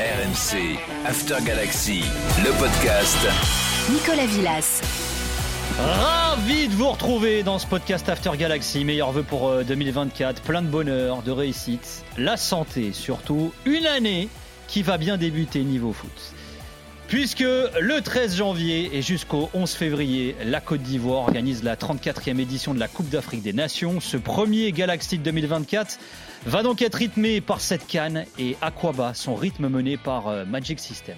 RMC, After Galaxy, le podcast. Nicolas Villas. Ravi de vous retrouver dans ce podcast After Galaxy. Meilleurs vœux pour 2024. Plein de bonheur, de réussite, la santé surtout. Une année qui va bien débuter niveau foot. Puisque le 13 janvier et jusqu'au 11 février, la Côte d'Ivoire organise la 34e édition de la Coupe d'Afrique des Nations. Ce premier Galaxy de 2024 va donc être rythmé par cette canne et Aquaba, son rythme mené par euh, Magic System.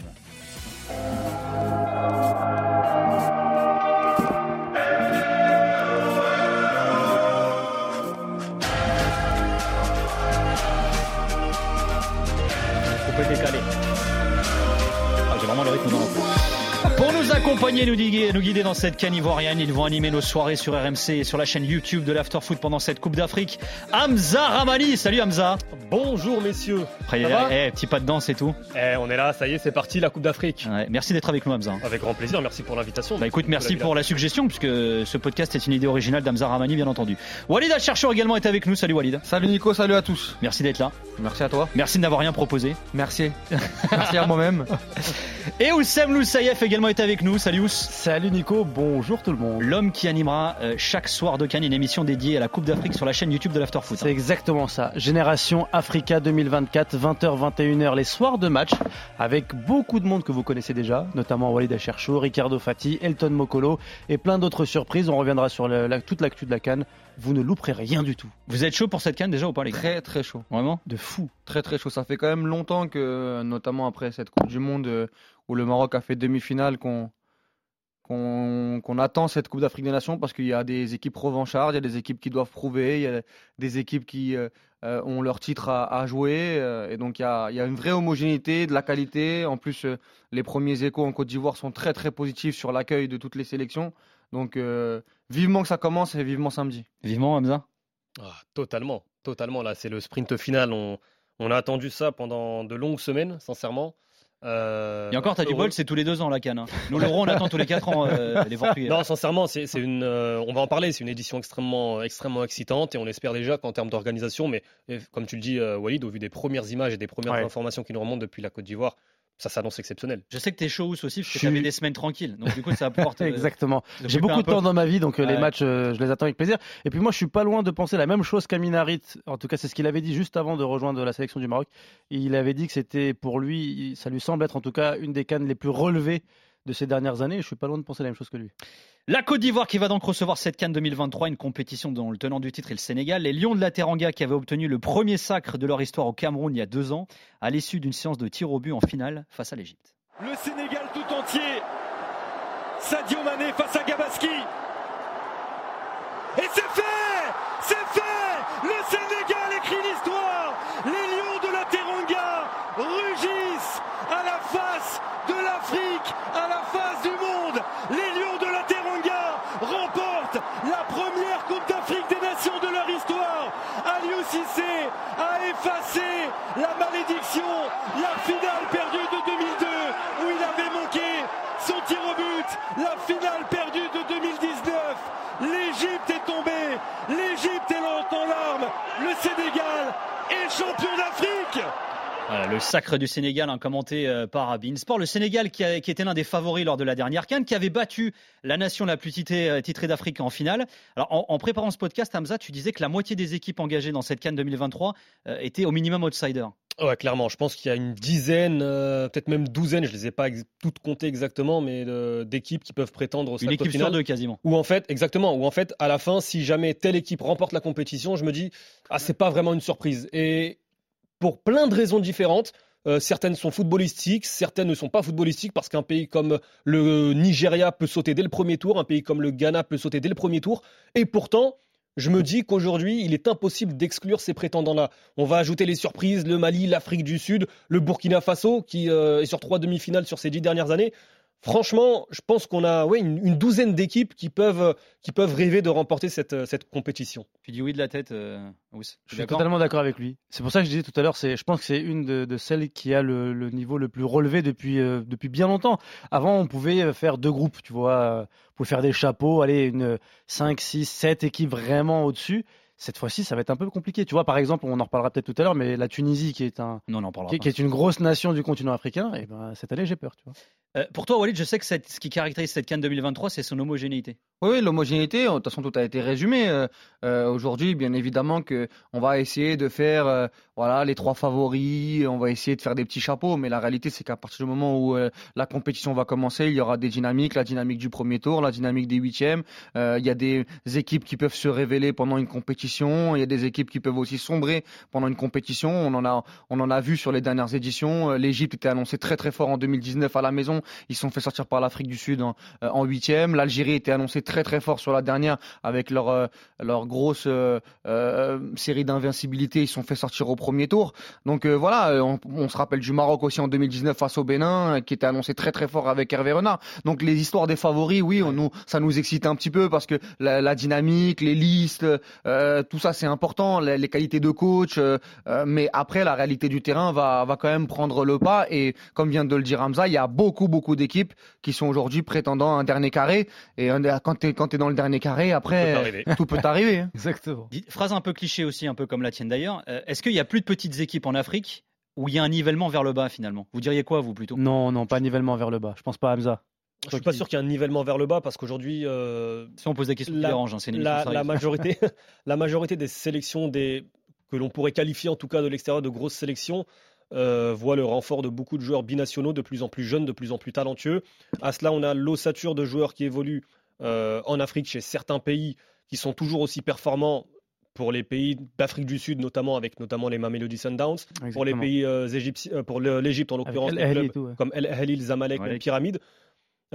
Accompagner, nous guider, nous guider dans cette canne ivoirienne, ils vont animer nos soirées sur RMC et sur la chaîne YouTube de l'Afterfoot pendant cette Coupe d'Afrique. Hamza Ramani, salut Hamza. Bonjour messieurs. Après, Ça va eh, petit pas de danse et tout. Eh, on est là, ça y est, c'est parti la Coupe d'Afrique. Ouais, merci d'être avec nous Hamza. Avec grand plaisir, merci pour l'invitation. Bah écoute, merci pour la suggestion, puisque ce podcast est une idée originale d'Hamza Ramani, bien entendu. Walid Chercheur également est avec nous. Salut Walid. Salut Nico, salut à tous. Merci d'être là. Merci à toi. Merci de n'avoir rien proposé. Merci. Merci à moi-même. Et Oussem Loussaïef également est avec nous. Salut Ous. Salut Nico, bonjour tout le monde. L'homme qui animera euh, chaque soir de Cannes une émission dédiée à la Coupe d'Afrique sur la chaîne YouTube de l'Afterfoot. C'est exactement ça. Génération Africa 2024, 20h, 21h, les soirs de match, avec beaucoup de monde que vous connaissez déjà, notamment Walid Achercho, Ricardo Fati, Elton Mokolo et plein d'autres surprises. On reviendra sur la- toute l'actu de la Cannes. Vous ne louperez rien du tout. Vous êtes chaud pour cette Cannes déjà ou pas les gars? Très très chaud, Vraiment? De fou. très très chaud. Ça fait quand même longtemps que, notamment après cette Coupe du Monde euh, où le Maroc a fait demi-finale, qu'on qu'on attend cette Coupe d'Afrique des Nations parce qu'il y a des équipes revanchardes, il y a des équipes qui doivent prouver, il y a des équipes qui euh, euh, ont leur titre à, à jouer euh, et donc il y a, il y a une vraie homogénéité, de la qualité. En plus, euh, les premiers échos en Côte d'Ivoire sont très très positifs sur l'accueil de toutes les sélections. Donc euh, vivement que ça commence et vivement samedi. Vivement Hamza Ah, totalement, totalement. Là, c'est le sprint final. On, on a attendu ça pendant de longues semaines, sincèrement. Euh, Et encore, t'as du bol, c'est tous les deux ans la Cannes. hein. Nous, l'euro, on attend tous les quatre ans euh, les Portugais. Non, sincèrement, c'est une. euh, on va en parler. C'est une édition extrêmement, extrêmement excitante et on espère déjà qu'en termes d'organisation, mais et comme tu le dis, euh, Walid, au vu des premières images et des premières Ouais. informations qui nous remontent depuis la Côte d'Ivoire, ça s'annonce exceptionnel. Je sais que t'es chaud aussi, parce que Je suis- des semaines tranquilles. Donc du coup, ça apporte. euh, Exactement. J'ai beaucoup de temps dans ma vie, donc euh, les matchs, euh, je les attends avec plaisir. Et puis moi, je suis pas loin de penser la même chose qu'Amin Harit. En tout cas, c'est ce qu'il avait dit juste avant de rejoindre la sélection du Maroc. Il avait dit que c'était pour lui, ça lui semble être en tout cas une des cannes les plus relevées de ces dernières années. Et je suis pas loin de penser la même chose que lui. La Côte d'Ivoire qui va donc recevoir cette Cannes 2023, une compétition dont le tenant du titre est le Sénégal. Les Lions de la Teranga qui avaient obtenu le premier sacre de leur histoire au Cameroun il y a deux ans, à l'issue d'une séance de tir au but en finale face à l'Égypte. Le Sénégal tout entier. Sadio Mané face à Gabaski. Et c'est fait la finale perdue de 2002 où il avait manqué son tir au but, la finale perdue de 2019. L'Égypte est tombée, l'Égypte est en larmes, le Sénégal est champion d'Afrique. Le sacre du Sénégal, hein, commenté euh, par Beansport. Le Sénégal qui, a- qui était l'un des favoris lors de la dernière Cannes, qui avait battu la nation la plus titrée, euh, titrée d'Afrique en finale. Alors, en, en préparant ce podcast, Hamza, tu disais que la moitié des équipes engagées dans cette Cannes 2023 euh, étaient au minimum outsiders. Ouais, clairement. Je pense qu'il y a une dizaine, euh, peut-être même douzaine, je les ai pas toutes comptées exactement, mais d'équipes qui peuvent prétendre au Une équipe sur deux quasiment. Ou en fait, exactement, ou en fait, à la fin, si jamais telle équipe remporte la compétition, je me dis, ah, c'est pas vraiment une surprise. Et pour plein de raisons différentes, euh, certaines sont footballistiques, certaines ne sont pas footballistiques parce qu'un pays comme le Nigeria peut sauter dès le premier tour, un pays comme le Ghana peut sauter dès le premier tour. Et pourtant, je me dis qu'aujourd'hui, il est impossible d'exclure ces prétendants-là. On va ajouter les surprises, le Mali, l'Afrique du Sud, le Burkina Faso, qui euh, est sur trois demi-finales sur ces dix dernières années. Franchement, je pense qu'on a ouais, une, une douzaine d'équipes qui peuvent, qui peuvent rêver de remporter cette, cette compétition. Tu dis oui de la tête, euh. Je suis totalement d'accord avec lui. C'est pour ça que je disais tout à l'heure, c'est, je pense que c'est une de, de celles qui a le, le niveau le plus relevé depuis, euh, depuis bien longtemps. Avant, on pouvait faire deux groupes, tu vois, euh, on pouvait faire des chapeaux, aller une 5, 6, 7 équipes vraiment au-dessus. Cette fois-ci, ça va être un peu compliqué. Tu vois, par exemple, on en reparlera peut-être tout à l'heure, mais la Tunisie, qui est, un, Non, on en parlera qui, est une grosse nation du continent africain, et ben, cette année, j'ai peur. Tu vois. Euh, pour toi, Walid, je sais que cette- ce qui caractérise cette Cannes 2023, c'est son homogénéité. Oui, oui, l'homogénéité, de toute façon, tout a été résumé. Euh, euh, Aujourd'hui, bien évidemment, que on va essayer de faire euh, voilà, les trois favoris, on va essayer de faire des petits chapeaux, mais la réalité, c'est qu'à partir du moment où euh, la compétition va commencer, il y aura des dynamiques, la dynamique du premier tour, la dynamique des huitièmes. Euh, il y a des équipes qui peuvent se révéler pendant une compétition, il y a des équipes qui peuvent aussi sombrer pendant une compétition. On en a, on en a vu sur les dernières éditions. Euh, L'Égypte était annoncée très très fort en 2019 à la maison. Ils sont fait sortir par l'Afrique du Sud en, huitième. L'Algérie était annoncée très très fort sur la dernière avec leur, leur grosse série d'invincibilité. Ils sont fait sortir au premier tour. Donc euh, voilà, euh, on, on se rappelle du Maroc aussi en 2019 face au Bénin, euh, qui était annoncé très très fort avec Hervé Renard. Donc les histoires des favoris, oui, on nous, ça nous excite un petit peu parce que la, la dynamique, les listes, euh, tout ça c'est important, les, les qualités de coach. euh, mais après, la réalité du terrain va, va quand même prendre le pas. Et comme vient de le dire Hamza, il y a beaucoup beaucoup d'équipes qui sont aujourd'hui prétendant un dernier carré. Et quand tu es, quand t'es dans le dernier carré, après, arriver. tout peut arriver. hein. Exactement. Phrase un peu cliché aussi, un peu comme la tienne d'ailleurs. Est-ce qu'il y a plus de petites équipes en Afrique où il y a un nivellement vers le bas finalement Vous diriez quoi, vous plutôt? Non, non, pas nivellement vers le bas. Je pense pas à Hamza. Je suis pas sûr qu'il y ait un nivellement vers le bas parce qu'aujourd'hui, euh, Si on pose des questions qui La- dérangent, hein, c'est la majorité, la majorité des sélections des, que l'on pourrait qualifier en tout cas de l'extérieur de grosses sélections euh, voit le renfort de beaucoup de joueurs binationaux de plus en plus jeunes, de plus en plus talentueux. À cela, on a l'ossature de joueurs qui évoluent euh, en Afrique chez certains pays qui sont toujours aussi performants pour les pays d'Afrique du Sud, notamment avec notamment les Mamelody Sundowns, pour les Exactement. pays euh, égyptiens, euh, pour l'Égypte en l'occurrence, les ouais. comme El Ahly, le Zamalek, Ouais. même Pyramide.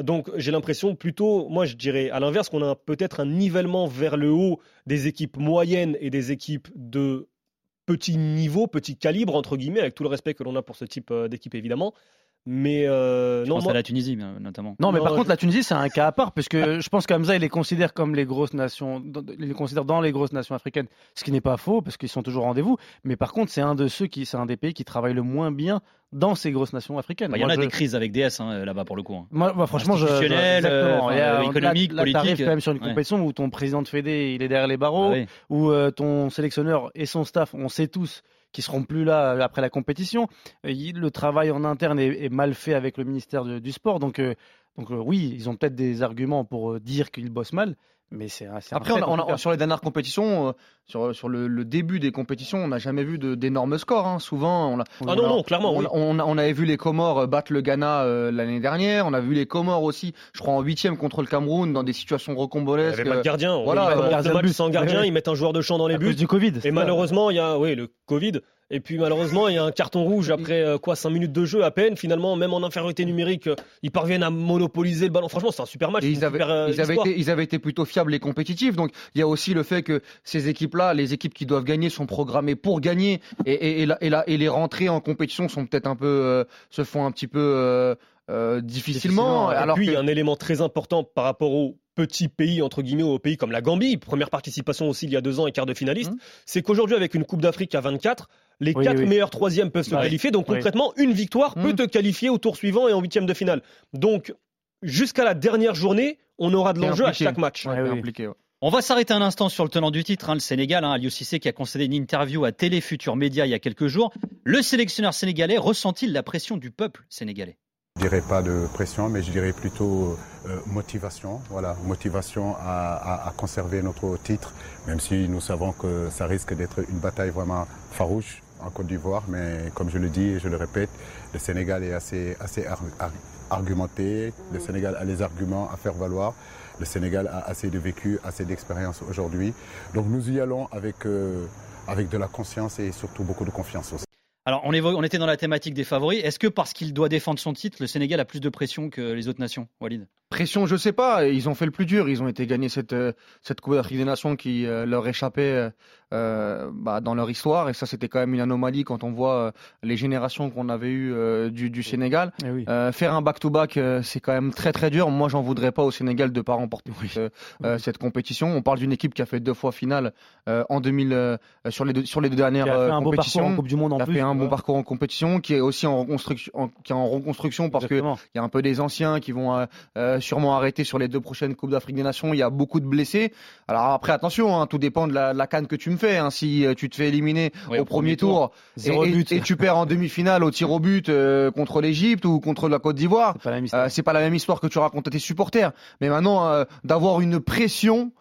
Donc j'ai l'impression plutôt, moi je dirais à l'inverse, qu'on a peut-être un nivellement vers le haut des équipes moyennes et des équipes de petit niveau, petit calibre, entre guillemets, avec tout le respect que l'on a pour ce type euh, d'équipe évidemment. Mais euh, Je non, pense moi, à la Tunisie bien, notamment. Non, mais Non, par je- contre, la Tunisie, c'est un cas à part, puisque je pense qu'Hamza, il les considère comme les grosses nations, dans- il les considère dans les grosses nations africaines, ce qui n'est pas faux, parce qu'ils sont toujours au rendez-vous. Mais par contre, c'est un de ceux qui, c'est un des pays qui travaille le moins bien dans ces grosses nations africaines. Bah, Il y en a je- des crises avec DS hein, là-bas pour le coup. hein. Moi, franchement, je, euh, Il y a- enfin, économique, là, politique. quand même sur une Ouais. compétition où ton président de Fédé, il est derrière les barreaux, Ah oui. où euh, ton sélectionneur et son staff, on sait tous qui seront plus là euh, après la compétition. Euh, Le travail en interne est, mal fait avec le ministère du sport, donc, euh, donc oui, ils ont peut-être des arguments pour dire qu'ils bossent mal, mais c'est Après, on a- on a- sur les dernières compétitions, euh, sur, sur le, le début des compétitions, on n'a jamais vu d'énormes scores. hein. Souvent, on a, ah non, non, clairement, on, oui. on- on avait vu les Comores euh, battre le Ghana euh, l'année dernière. On a vu les Comores aussi, je crois, en huitième contre le Cameroun dans des situations Il n'y avait pas de gardien. Voilà, voilà, euh, gardien de match but. sans gardien, Ouais. ils mettent un joueur de champ dans les à cause buts. du Covid. Et malheureusement, il y a oui, le Covid. Et puis malheureusement, il y a un carton rouge après euh, quoi 5 minutes de jeu à peine. Finalement, même en infériorité numérique, euh, ils parviennent à monopoliser le ballon. Franchement, c'est un super match. Et une ils avaient, super, euh, ils, avaient été, ils avaient été plutôt fiables et compétitifs. Donc il y a aussi le fait que ces équipes-là, les équipes qui doivent gagner, sont programmées pour gagner. Et, et, et, la- et, la- et les rentrées en compétition sont peut-être un peu, euh, se font un petit peu euh, euh, difficilement. Difficilement, Et Alors puis, il que- y a un élément très important par rapport aux petits pays, entre guillemets, aux pays comme la Gambie, première participation aussi il y a deux ans et quart de finaliste, Mhm. c'est qu'aujourd'hui, avec une Coupe d'Afrique à 24, les Oui, quatre oui. meilleurs troisièmes peuvent se qualifier. Donc, Oui. concrètement, une victoire peut Mhm. te qualifier au tour suivant et en huitième de finale. Donc, jusqu'à la dernière journée, on aura de l'enjeu à chaque match. Ouais, Ouais, c'est oui. impliqué, ouais. On va s'arrêter un instant sur le tenant du titre, hein, le Sénégal, hein, Aliou Cissé qui a concédé une interview à Télé Futur Média il y a quelques jours. Le sélectionneur sénégalais ressent-il la pression du peuple sénégalais? Je dirais pas de pression, mais je dirais plutôt euh, motivation. Voilà, motivation à, à- conserver notre titre, même si nous savons que ça risque d'être une bataille vraiment farouche en Côte d'Ivoire. Mais comme je le dis et je le répète, le Sénégal est assez, assez ar- ar- argumenté. Le Sénégal a les arguments à faire valoir. Le Sénégal a assez de vécu, assez d'expérience aujourd'hui. Donc nous y allons avec, euh, avec de la conscience et surtout beaucoup de confiance aussi. Alors, on, était dans la thématique des favoris. Est-ce que parce qu'il doit défendre son titre, le Sénégal a plus de pression que les autres nations, Walid? Pression, je sais pas. Ils ont fait le plus dur. Ils ont été gagner cette euh, cette Coupe d'Afrique des Nations qui euh, leur échappait euh, bah, dans leur histoire. Et ça, c'était quand même une anomalie quand on voit euh, les générations qu'on avait eues du, du Sénégal. Eh oui. Faire un back-to-back, c'est quand même très très dur. Moi, j'en voudrais pas au Sénégal de pas remporter cette, cette compétition. On parle d'une équipe qui a fait deux fois finale en 2000 euh, sur les deux, sur les deux dernières Qui a fait un beau parcours en Coupe du Monde en qui a plus. fait un bon parcours en compétition, qui est aussi en reconstruction, en- qui est en reconstruction parce que Exactement. il y a un peu des anciens qui vont sûrement arrêté sur les deux prochaines Coupes d'Afrique des Nations. Il y a beaucoup de blessés. Alors après, attention, hein, tout dépend de la, de la canne que tu me fais. hein. Si euh, tu te fais éliminer au premier tour, et, Zéro et- but. et tu perds en demi-finale au tir au but euh, contre l'Égypte ou contre la Côte d'Ivoire, C'est pas la même histoire. euh, pas la même histoire que tu racontes à tes supporters. Mais maintenant, euh, d'avoir une pression,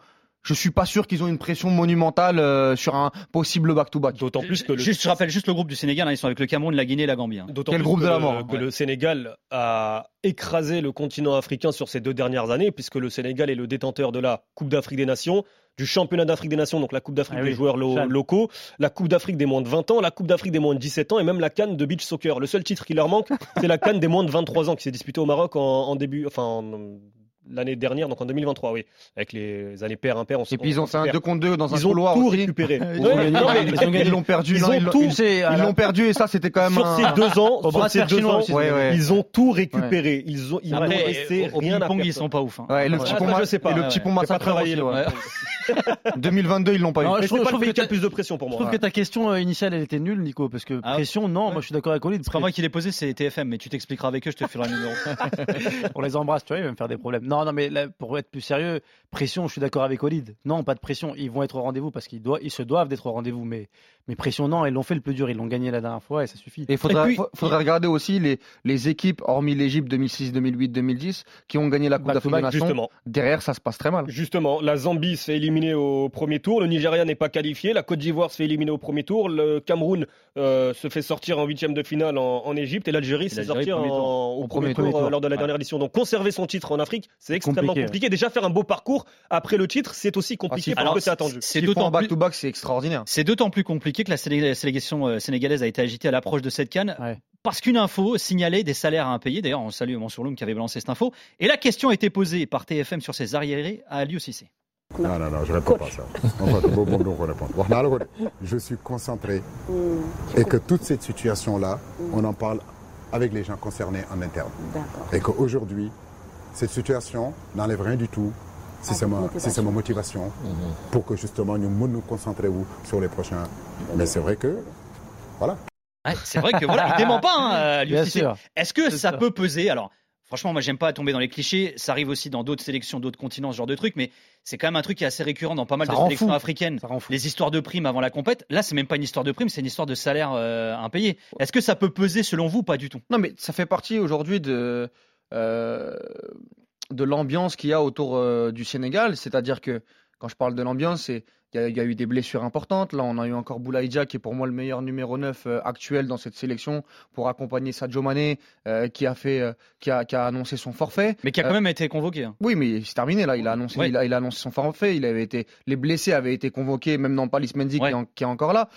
je suis pas sûr qu'ils ont une pression monumentale euh, sur un possible back-to-back. D'autant plus que le, Juste, je rappelle juste le groupe du Sénégal, hein, ils sont avec le Cameroun, la Guinée et la Gambie. hein. D'autant Quel plus groupe que de la le- mort, que le Sénégal a écrasé le continent africain sur ces deux dernières années, puisque le Sénégal est le détenteur de la Coupe d'Afrique des Nations, du championnat d'Afrique des Nations, donc la Coupe d'Afrique Ah des oui, joueurs lo- locaux, la Coupe d'Afrique des moins de 20 ans, la Coupe d'Afrique des moins de 17 ans et même la Cannes de beach soccer. Le seul titre qui leur manque, c'est la Cannes des moins de 23 ans qui s'est disputée au Maroc en, en début, enfin en- l'année dernière, donc en 2023, oui, avec les années paires impaires. on se- Et puis ils on ont se fait un perd. 2 contre 2 dans un Ils ont couloir tout aussi. récupéré. Ils Ouais, mais- l'ont perdu. Ils l'ont- tout- ils- sais, à ils la- l'ont perdu et ça c'était quand même sur un... ces deux ans, sur ces de deux chinois ans, aussi, Ouais, ouais. ils ont tout récupéré. Ils ont, ils n'ont laissé rien à ils sont pas ouf. hein. Ouais, le Ouais. petit Ouais, pont je ma- sais pas. le Ouais, petit ouais. pont ouais. Ouais. 2022 ils l'ont pas eu. Non, je trouve- je le trouve que qui a t'as- le plus de pression pour Je moi. trouve que ta question euh, initiale, elle était nulle, Nico, parce que Ah, pression, non, ouais. moi je suis d'accord avec Olivier. C'est pas moi qui l'ai posé, c'est TFM, mais tu t'expliqueras avec eux, je te filerai un numéro. On les embrasse, tu vois, ils vont me faire des problèmes. Non, non, mais pour être plus sérieux, pression, je suis d'accord avec Olid. Non, pas de pression. Ils vont être au rendez-vous parce qu'ils ils se doivent d'être au rendez-vous. Mais, mais pression, non, ils l'ont fait le plus dur. Ils l'ont gagné la dernière fois et ça suffit. Et il faudrait, Et puis- fa- faudrait regarder aussi les, les équipes, hormis l'Égypte 2006, 2008, 2010, qui ont gagné la Coupe to d'Afrique des back, Nations. Justement, Derrière, ça se passe très mal. justement, la Zambie se fait éliminer au premier tour, le Nigeria n'est pas qualifié, la Côte d'Ivoire se fait éliminer au premier tour, le Cameroun euh, se fait sortir en huitième de finale en, en Égypte et l'Algérie se fait l'Algérie, sortir premier tour. en- au, premier, tour, tour. euh, lors de la Ouais. dernière édition. Donc conserver son titre en Afrique, c'est extrêmement Compliqué, compliqué. Déjà faire un beau parcours après le titre, c'est aussi Ah, compliqué si, parce alors, que c'est attendu. C'est d'autant plus, back-to-back, c'est extraordinaire. c'est d'autant plus compliqué que la sélé- la sélection euh, sénégalaise a été agitée à l'approche de cette canne. Ouais. Parce qu'une info signalait des salaires à impayés. D'ailleurs, on salue Mansour Loum qui avait balancé cette info. Et la question a été posée par TFM sur ses arriérés à Aliou Cissé. Non, non, non, je ne réponds pas à ça. Je suis concentré et que toute cette situation-là, on en parle avec les gens concernés en interne. D'accord. Et qu'aujourd'hui, cette situation n'enlève rien du tout c'est ma, motivation. si c'est ma motivation pour que justement nous nous concentrer où, sur les prochains. Mais c'est vrai que, voilà. Ouais, c'est vrai que voilà, il dément pas, hein, Aliou Bien sûr. Est-ce que ça, peut peser? Alors, franchement, moi, j'aime pas tomber dans les clichés. Ça arrive aussi dans d'autres sélections, d'autres continents, ce genre de truc. Mais c'est quand même un truc qui est assez récurrent dans pas mal Ça de sélections fou. africaines. Ça rend fou. Les histoires de primes avant la compète. Là, c'est même pas une histoire de primes, c'est une histoire de salaire euh, impayé. Est-ce que ça peut peser selon vous? Pas du tout. Non, mais ça fait partie aujourd'hui de, euh, de l'ambiance qu'il y a autour euh, du Sénégal. C'est-à-dire que quand je parle de l'ambiance, c'est il y, a- il y a eu des blessures importantes. Là, on a eu encore Boulaïdja, qui est pour moi le meilleur numéro 9 euh, actuel dans cette sélection, pour accompagner Sadio Mané, euh, qui, a fait, euh, qui, a, qui a annoncé son forfait. Mais qui a quand même été convoqué. hein. Oui, mais c'est terminé là. Il a annoncé, Ouais. il, a, il a annoncé son forfait. Il avait été, les blessés avaient été convoqués, même dans Palis Mendy Ouais. qui, est en- qui est encore là.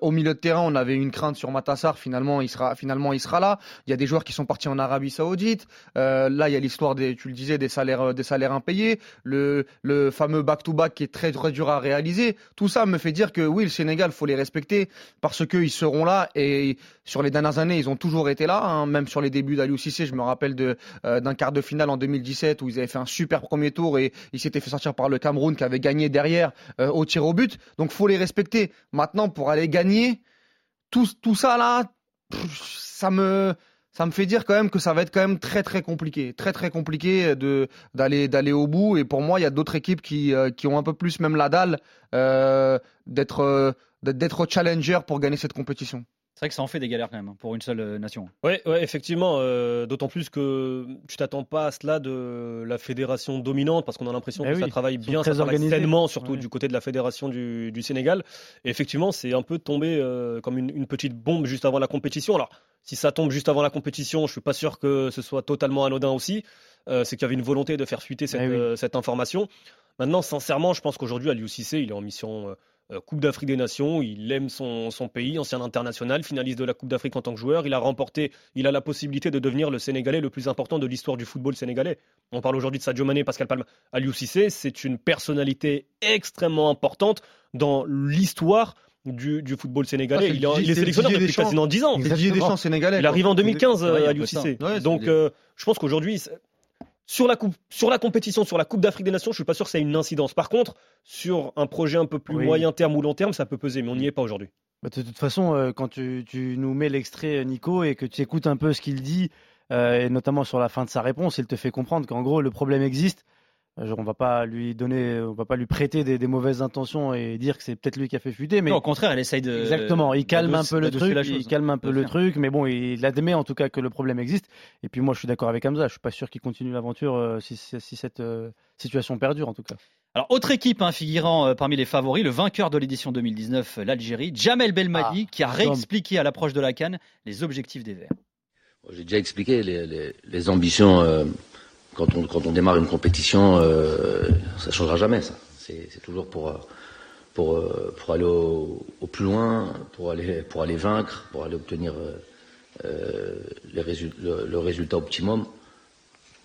Au milieu de terrain, on avait une crainte sur Matassar. Finalement, il sera, finalement, il sera là. Il y a des joueurs qui sont partis en Arabie Saoudite. Là, il y a l'histoire des, tu le disais, des salaires, des salaires impayés. Le, le fameux back-to-back qui est très, très dur à réaliser. Tout ça me fait dire que oui, le Sénégal, faut les respecter parce qu'ils seront là et sur les dernières années, ils ont toujours été là. hein. Même sur les débuts d'Aliou Cissé, je me rappelle de euh, d'un quart de finale en 2017 où ils avaient fait un super premier tour et ils s'étaient fait sortir par le Cameroun qui avait gagné derrière euh, au tir au but. Donc faut les respecter. Maintenant, pour aller gagner, tout, tout ça là, ça me ça me fait dire quand même que ça va être quand même très très compliqué, très très compliqué d'aller au bout. Et pour moi, il y a d'autres équipes qui euh, ont un peu plus même la dalle euh, d'être euh, d'être challenger pour gagner cette compétition. C'est vrai que ça en fait des galères quand même hein, pour une seule euh, nation. Ouais, ouais, effectivement. euh, D'autant plus que tu t'attends pas à cela de la fédération dominante, parce qu'on a l'impression Eh que ça oui, travaille bien, très ça travaille sainement, surtout Ouais. du côté de la fédération du, du Sénégal. Et effectivement, c'est un peu tombé euh, comme une, une petite bombe juste avant la compétition. Alors, si ça tombe juste avant la compétition, je suis pas sûr que ce soit totalement anodin aussi. Euh, c'est qu'il y avait une volonté de faire fuiter cette, Eh oui. euh, cette information. Maintenant, sincèrement, je pense qu'aujourd'hui, Aliou Cissé, il est en mission. Euh, Coupe d'Afrique des Nations, il aime son, son pays, ancien international, finaliste de la Coupe d'Afrique en tant que joueur. Il a remporté, il a la possibilité de devenir le Sénégalais le plus important de l'histoire du football sénégalais. On parle aujourd'hui de Sadio Mané, Pascal Palma. Aliou Cissé, c'est une personnalité extrêmement importante dans l'histoire du, du football sénégalais. Ah, c'est il, est, il est sélectionneur depuis quasiment 10 ans. Sénégalais. Il arrive en 2015, Ouais, euh, Aliou. Cissé. Ouais, Donc, euh, je pense qu'aujourd'hui, sur la, coupe, sur la compétition, sur la Coupe d'Afrique des Nations, je suis pas sûr que ça ait une incidence. Par contre, sur un projet un peu plus Oui. moyen terme ou long terme, ça peut peser, mais on n'y est pas aujourd'hui. Bah, De toute façon, euh, quand tu, tu nous mets l'extrait, euh, Nico, et que tu écoutes un peu ce qu'il dit, euh, et notamment sur la fin de sa réponse, il te fait comprendre qu'en gros, le problème existe. Genre, on va pas lui donner, on va pas lui prêter des, des mauvaises intentions et dire que c'est peut-être lui qui a fait fuiter, mais Non, au contraire, elle essaye de. Exactement, il calme un peu le truc, la il calme un peu le faire. truc, mais bon, il admet en tout cas que le problème existe. Et puis moi, je suis d'accord avec Hamza, je suis pas sûr qu'il continue l'aventure euh, si, si- si cette euh, situation perdure en tout cas. Alors, autre équipe hein, figurant euh, parmi les favoris, le vainqueur de l'édition 2019, euh, l'Algérie, Jamel Belmadi, Ah, qui a réexpliqué à l'approche de la Cannes les objectifs des Verts. J'ai déjà expliqué les, les- les ambitions euh, quand, on, démarre une compétition, euh, ça changera jamais. C'est toujours pour euh, euh, pour aller au, plus loin, pour aller pour aller vaincre, pour aller obtenir euh, le, résultat optimum.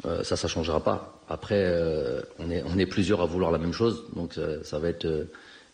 Euh, ça, ça changera pas. Après, on est on est plusieurs à vouloir la même chose, donc ça, va être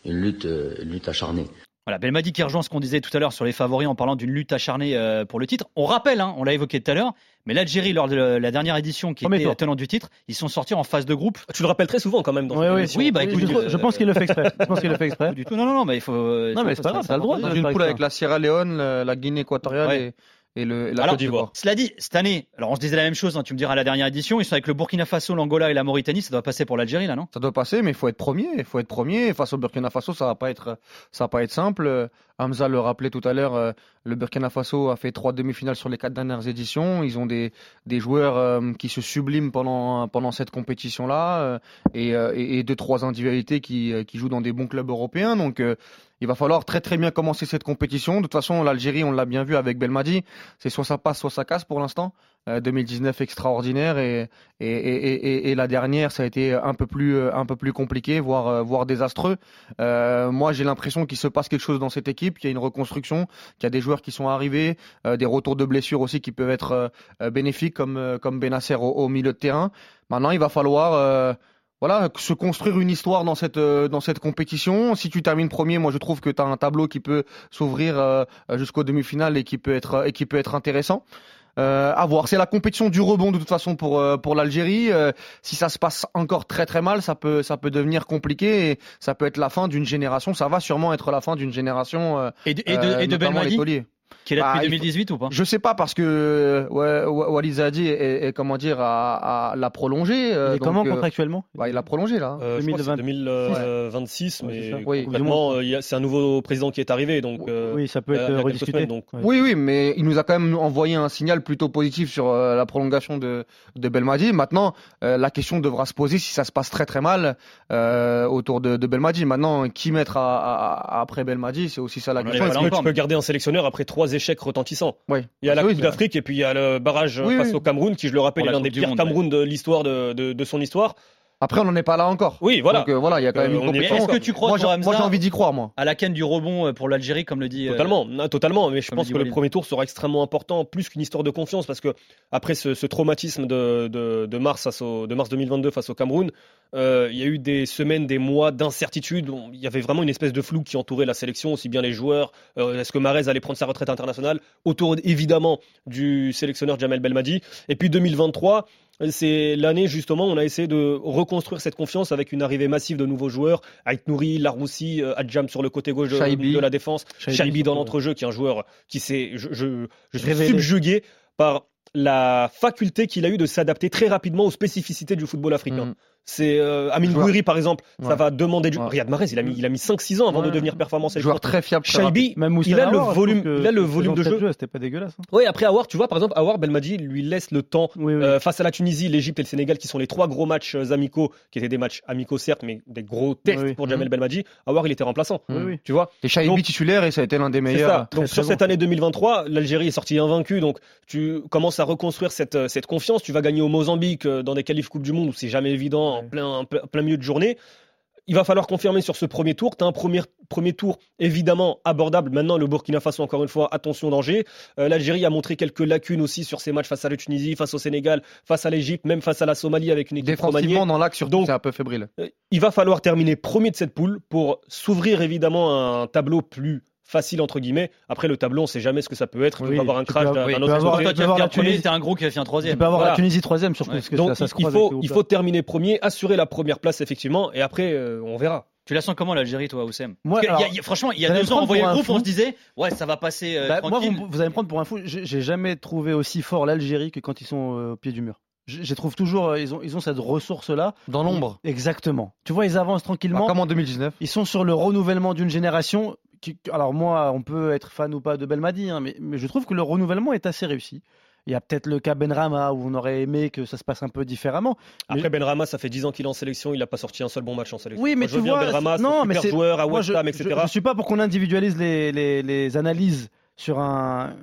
une lutte une lutte acharnée. Voilà, Belmadi qui rejoint ce qu'on disait tout à l'heure sur les favoris en parlant d'une lutte acharnée pour le titre. On rappelle, hein, on l'a évoqué tout à l'heure, mais l'Algérie, lors de la dernière édition qui était tenant du titre, ils sont sortis en phase de groupe. Tu le rappelles très souvent quand même dans émission. Oui, bah je, écoute, je pense qu'il le fait exprès. Je pense qu'il le fait exprès. Pas du tout. Non, non, non, mais il faut. euh, Non, mais c'est pas grave, t'as le droit Dans une poule avec la Sierra Leone, la, Guinée équatoriale Ouais. et, et le, et la Alors, Côte d'Ivoire. Cela dit, cette année, alors on se disait la même chose, hein, tu me diras à la dernière édition, ils sont avec le Burkina Faso, l'Angola et la Mauritanie, ça doit passer pour l'Algérie là, non? Ça doit passer, mais il faut être premier. Il faut être premier. Face au Burkina Faso, ça va pas être, ça va pas être simple. Hamza le rappelait tout à l'heure. euh, Le Burkina Faso a fait trois demi-finales sur les quatre dernières éditions. Ils ont des, joueurs euh, qui se subliment pendant, cette compétition-là euh, et, deux trois individualités qui, jouent dans des bons clubs européens. Donc il va falloir très très bien commencer cette compétition. De toute façon, l'Algérie, on l'a bien vu avec Belmadi, c'est soit ça passe, soit ça casse pour l'instant. Euh, 2019 extraordinaire et, et, et, et, la dernière, ça a été un peu plus, euh, un peu plus compliqué, voire, euh, voire désastreux. Euh, moi, j'ai l'impression qu'il se passe quelque chose dans cette équipe, qu'il y a une reconstruction, qu'il y a des joueurs qui sont arrivés, euh, des retours de blessures aussi qui peuvent être euh, euh, bénéfiques, comme, euh, comme Benasser au, milieu de terrain. Maintenant, il va falloir euh, voilà, se construire une histoire dans cette, euh, dans cette compétition. Si tu termines premier, moi je trouve que tu as un tableau qui peut s'ouvrir euh, jusqu'aux demi-finales et qui peut être, et qui peut être intéressant. Euh, à voir. C'est la compétition du rebond de toute façon pour euh, pour l'Algérie. Euh, si ça se passe encore très très mal, ça peut ça peut devenir compliqué et ça peut être la fin d'une génération. Ça va sûrement être la fin d'une génération. euh, Et de, et de, euh, et de Belmadi. Qui est là Bah, depuis faut- 2018 ou pas? Je sais pas parce que ouais, Walid Zadi est, est- comment dire a, a- l'a prolongé. euh, est donc, comment euh, contractuellement? bah, il a prolongé là. Euh, je crois que c'est 2020. 2026, Ouais, c'est mais. Oui. euh, c'est un nouveau président qui est arrivé, donc euh, Oui, ça peut être rediscuté. semaines, donc. Ouais. Oui, oui, mais il nous a quand même envoyé un signal plutôt positif sur euh, la prolongation de, de Belmadi. Maintenant, euh, la question devra se poser si ça se passe très très mal euh, autour de, de Belmadi. Maintenant, qui mettre à- à- à- après Belmadi, c'est aussi ça la question. pas Est-ce là que encore, tu peux garder un sélectionneur après trois échecs retentissants Oui. Il y a la Oui, Coupe d'Afrique et puis il y a le barrage Oui, face oui. au Cameroun, qui je le rappelle est l'un des pires Monde, Cameroun de l'histoire de, de, de son histoire. Après, on n'en est pas là encore. Oui, voilà. Donc euh, voilà, il y a quand même Euh, une on est- compétition. Est-ce que tu crois, moi, j'ai- moi, j'ai Hamza, envie d'y croire, moi. à la canne du rebond euh, pour l'Algérie, comme le dit. Totalement, totalement. Mais je pense que le premier tour sera extrêmement important, plus qu'une histoire de confiance, parce que après ce, ce traumatisme de, de, de mars face au- de mars 2022 face au Cameroun, euh, il y a eu des semaines, des mois d'incertitude. Il y avait vraiment une espèce de flou qui entourait la sélection, aussi bien les joueurs. euh, Est-ce que Marez allait prendre sa retraite internationale? Autour évidemment du sélectionneur Jamel Belmadi. Et puis 2023. C'est l'année justement où on a essayé de reconstruire cette confiance avec une arrivée massive de nouveaux joueurs, Ait Nouri, Laroussi, euh, Adjam sur le côté gauche de, Shaibi. de la défense, Shaibi, dans l'entrejeu qui est un joueur qui s'est je, je, je suis Révélé. subjugué par la faculté qu'il a eu de s'adapter très rapidement aux spécificités du football africain. Mhm. C'est euh, Amin Joueur- Gouiri par exemple, ça va demander du Ouais. Riyad Mahrez, il a mis il a mis 5 6 ans avant de devenir performant Joueur très fiable. Même il a volume, il a le volume de jeu. C'était pas dégueulasse. hein. Oui, après Awar, tu vois par exemple Awar Belmadi lui laisse le temps Oui, oui. euh, face à la Tunisie, l'Égypte et le Sénégal, qui sont les trois gros matchs euh, amicaux, qui étaient des matchs amicaux certes, mais des gros tests Oui, pour Jamel Mhm. Belmadi. Awar, il était remplaçant. Oui, oui. Tu vois? Et Donc- titulaire et ça a été l'un des meilleurs. ça. très, Donc très sur bon. cette année 2023, l'Algérie est sortie invaincue. Donc tu commences à reconstruire cette, euh, cette confiance. Tu vas gagner au Mozambique dans des qualifs Coupe du Monde où c'est jamais évident en plein, en plein, plein milieu de journée. Il va falloir confirmer sur ce premier tour. Tu as un premier, premier tour évidemment abordable. Maintenant, le Burkina Faso, encore une fois, attention danger. Euh, L'Algérie a montré quelques lacunes aussi sur ses matchs face à la Tunisie, face au Sénégal, face à l'Égypte, même face à la Somalie avec une équipe. Défensivement, dans l'axe, surtout, c'est un peu fébrile. Euh, Il va falloir terminer premier de cette poule pour s'ouvrir évidemment un tableau plus facile entre guillemets. Après le tableau, on sait jamais ce que ça peut être. Il Oui, peut avoir un crash d'un autre avoir- côté. Toi, tu avoir la Tunisie- t'es un gros qui a fait un Tu troisième. peux avoir Voilà. la Tunisie troisième surtout Ouais. parce que Donc ça, ça il, se il croise faut, il faut terminer premier, assurer la première place effectivement, et après euh, on verra. Tu la sens comment l'Algérie, toi, Oussem? Moi, Parce que alors, il y a- il y a- Franchement, il y a deux ans, on voyait le un groupe, on se disait, ouais, ça va passer euh, Bah, moi, vous, vous allez me prendre pour un fou. J'ai jamais trouvé aussi fort l'Algérie que quand ils sont euh, au pied du mur. Je, trouve toujours, ils ont, ils ont cette ressource-là. Dans l'ombre. Exactement. Tu vois, ils avancent Bah, tranquillement. comme en 2019. Ils sont sur le renouvellement d'une génération. Qui, alors moi, on peut être fan ou pas de Belmadi, hein, mais, mais je trouve que le renouvellement est assez réussi. Il y a peut-être le cas Benrama où on aurait aimé que ça se passe un peu différemment. Après Benrama, ça fait 10 ans qu'il est en sélection, il n'a pas sorti un seul bon match en sélection. Oui, mais Moi, je tu bien vois, Benrama, non, mais c'est- joueur à West je, Ham, je, etc. je suis pas pour qu'on individualise les, les- les analyses sur un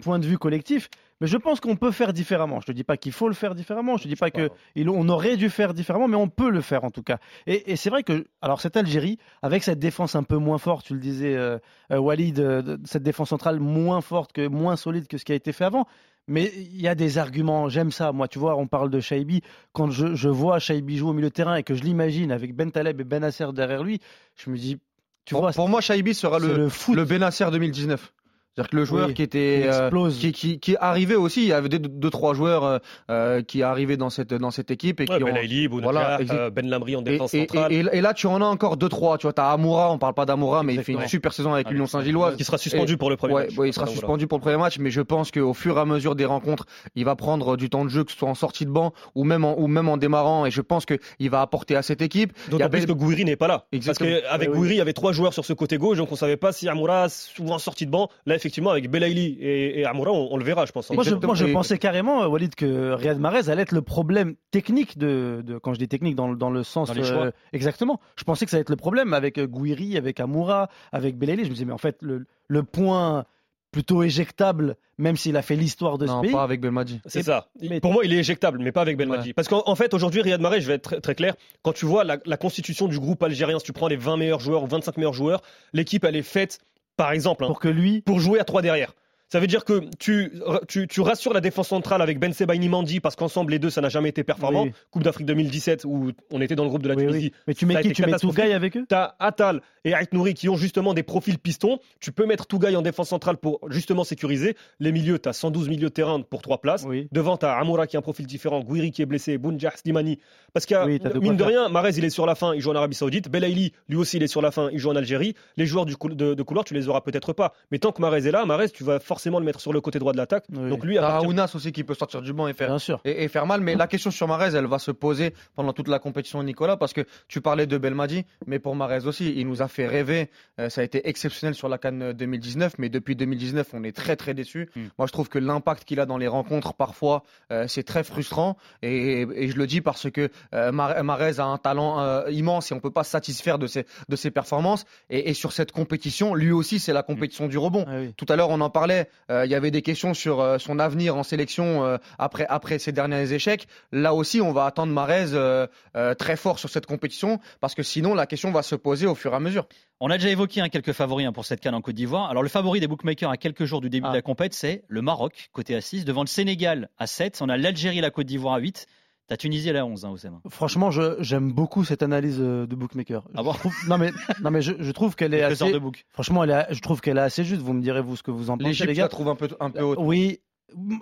point de vue collectif, mais je pense qu'on peut faire différemment. Je te dis pas qu'il faut le faire différemment, je te dis pas que il- on aurait dû faire différemment, mais on peut le faire en tout cas. Et, et c'est vrai que, alors cette Algérie, avec cette défense un peu moins forte, tu le disais, euh, euh, Walid, euh, cette défense centrale moins forte, que moins solide que ce qui a été fait avant. Mais il y a des arguments, j'aime ça. Moi, tu vois, on parle de Shaibi. Quand je, je vois Shaibi jouer au milieu de terrain et que je l'imagine avec Ben Taleb et Ben derrière lui, je me dis, tu Pour, vois, pour moi, Shaibi sera le, le foot. le Benacer 2019. C'est-à-dire que le joueur Oui, qui était qui euh, explose. qui, qui, qui arrivait aussi, il y avait deux, deux trois joueurs euh, euh, qui arrivaient dans cette dans cette équipe et Ouais, qui ont Belaïli, Bounaka, Voilà, euh, Ben Lamri en défense et- centrale. et- et là tu en as encore deux trois, tu vois, t'as Amoura, on parle pas d'Amoura mais il fait une super saison avec Ah, l'Union mais- Saint-Gilloise. qui sera suspendu Et- pour le premier Ouais, match. ouais, il sera suspendu pour le premier match, mais je pense qu'au fur et à mesure des rencontres, il va prendre du temps de jeu, que ce soit en sortie de banc ou même en, ou même en démarrant, et je pense qu'il va apporter à cette équipe. Il D'autant plus Ben- que Gouiri n'est pas là. Exactement. Parce qu'avec. Gouiri, il y avait trois joueurs sur ce côté gauche, donc on savait pas si Amoura, souvent sorti de banc. Là, effectivement, avec Belaïli et, et Amoura, on, on le verra, je pense. hein. Moi, je, moi, pensais carrément, euh, Walid, que Riyad Mahrez allait être le problème technique de, de- quand je dis technique, dans, le- dans le sens Dans les choix. euh, exactement. Je pensais que ça allait être le problème avec euh, Gouiri, avec Amoura, avec Belaïli. Je me disais, mais en fait, le, le point plutôt éjectable, même s'il a fait l'histoire de ce Non, pays. pas avec Belmadi. C'est ça. mais- Pour moi, il est éjectable, mais pas avec Belmadi. Parce qu'en en fait, aujourd'hui, Riyad Mahrez, je vais être très, très clair, quand tu vois la, la constitution du groupe algérien, si tu prends les 20 meilleurs joueurs ou 25 meilleurs joueurs, l'équipe, elle est faite, par exemple, hein, Pour que lui, pour jouer à 3 derrière. Ça veut dire que tu, tu, tu rassures la défense centrale avec Ben Sebaini Mandi parce qu'ensemble les deux ça n'a jamais été performant. Oui. Coupe d'Afrique 2017 où on était dans le groupe de la oui, oui. Tunisie. mais tu mets qui Tu mets. Tougaï avec eux? T'as Atal et Ait Nouri qui ont justement des profils pistons. Tu peux mettre Tougaï en défense centrale pour justement sécuriser. Les milieux, t'as 112 milieux de terrain pour 3 places. Devant, t'as Amoura qui a un profil différent, Gouiri qui est blessé, Bounjah Slimani. Parce quoi mine de rien, Marez il est sur la fin, il joue en Arabie Saoudite. Belaïli, lui aussi, il est sur la fin, il joue en Algérie. Les joueurs du cou- de, de couloir, tu les auras peut-être pas. Mais tant que Marez est là, Marez, tu vas forcément le mettre sur le côté droit de l'attaque. Oui. Donc lui, à partir- aussi qui peut sortir du banc et faire Bien sûr. et, et faire mal. Mais la question sur Marez, elle va se poser pendant toute la compétition, Nicolas, parce que tu parlais de Belmadi, mais pour Marez aussi, il nous a fait rêver. Euh, ça a été exceptionnel sur la Cannes 2019, mais depuis 2019, on est très très déçus. Mm. Moi, je trouve que l'impact qu'il a dans les rencontres, parfois, euh, c'est très frustrant. Et, et je le dis parce que euh, Mar- Marez a un talent euh, immense et on peut pas se satisfaire de ses, de ses performances. Et, et sur cette compétition, lui aussi, c'est la compétition du rebond. Ah oui. Tout à l'heure, on en parlait. Euh, Il y avait des questions sur euh, son avenir en sélection euh, après après ses derniers échecs. Là aussi, on va attendre Marez euh, euh, très fort sur cette compétition parce que sinon, la question va se poser au fur et à mesure. On a déjà évoqué hein, quelques favoris hein, pour cette canne en Côte d'Ivoire. Alors le favori des bookmakers à quelques jours du début Ah. de la compète, c'est le Maroc, côté à 6, devant le Sénégal à 7. On a l'Algérie et la Côte d'Ivoire à 8. T'as Tunisie à la 11, hein, Oussama. Franchement, je- j'aime beaucoup cette analyse euh, de bookmaker. Ah bon Je trouve- non mais, non mais je, je trouve qu'elle est Le assez. de book. Franchement, elle est, je trouve qu'elle est assez juste. Vous me direz vous ce que vous en pensez, les je gars. la trouve un peu un peu haute. Oui.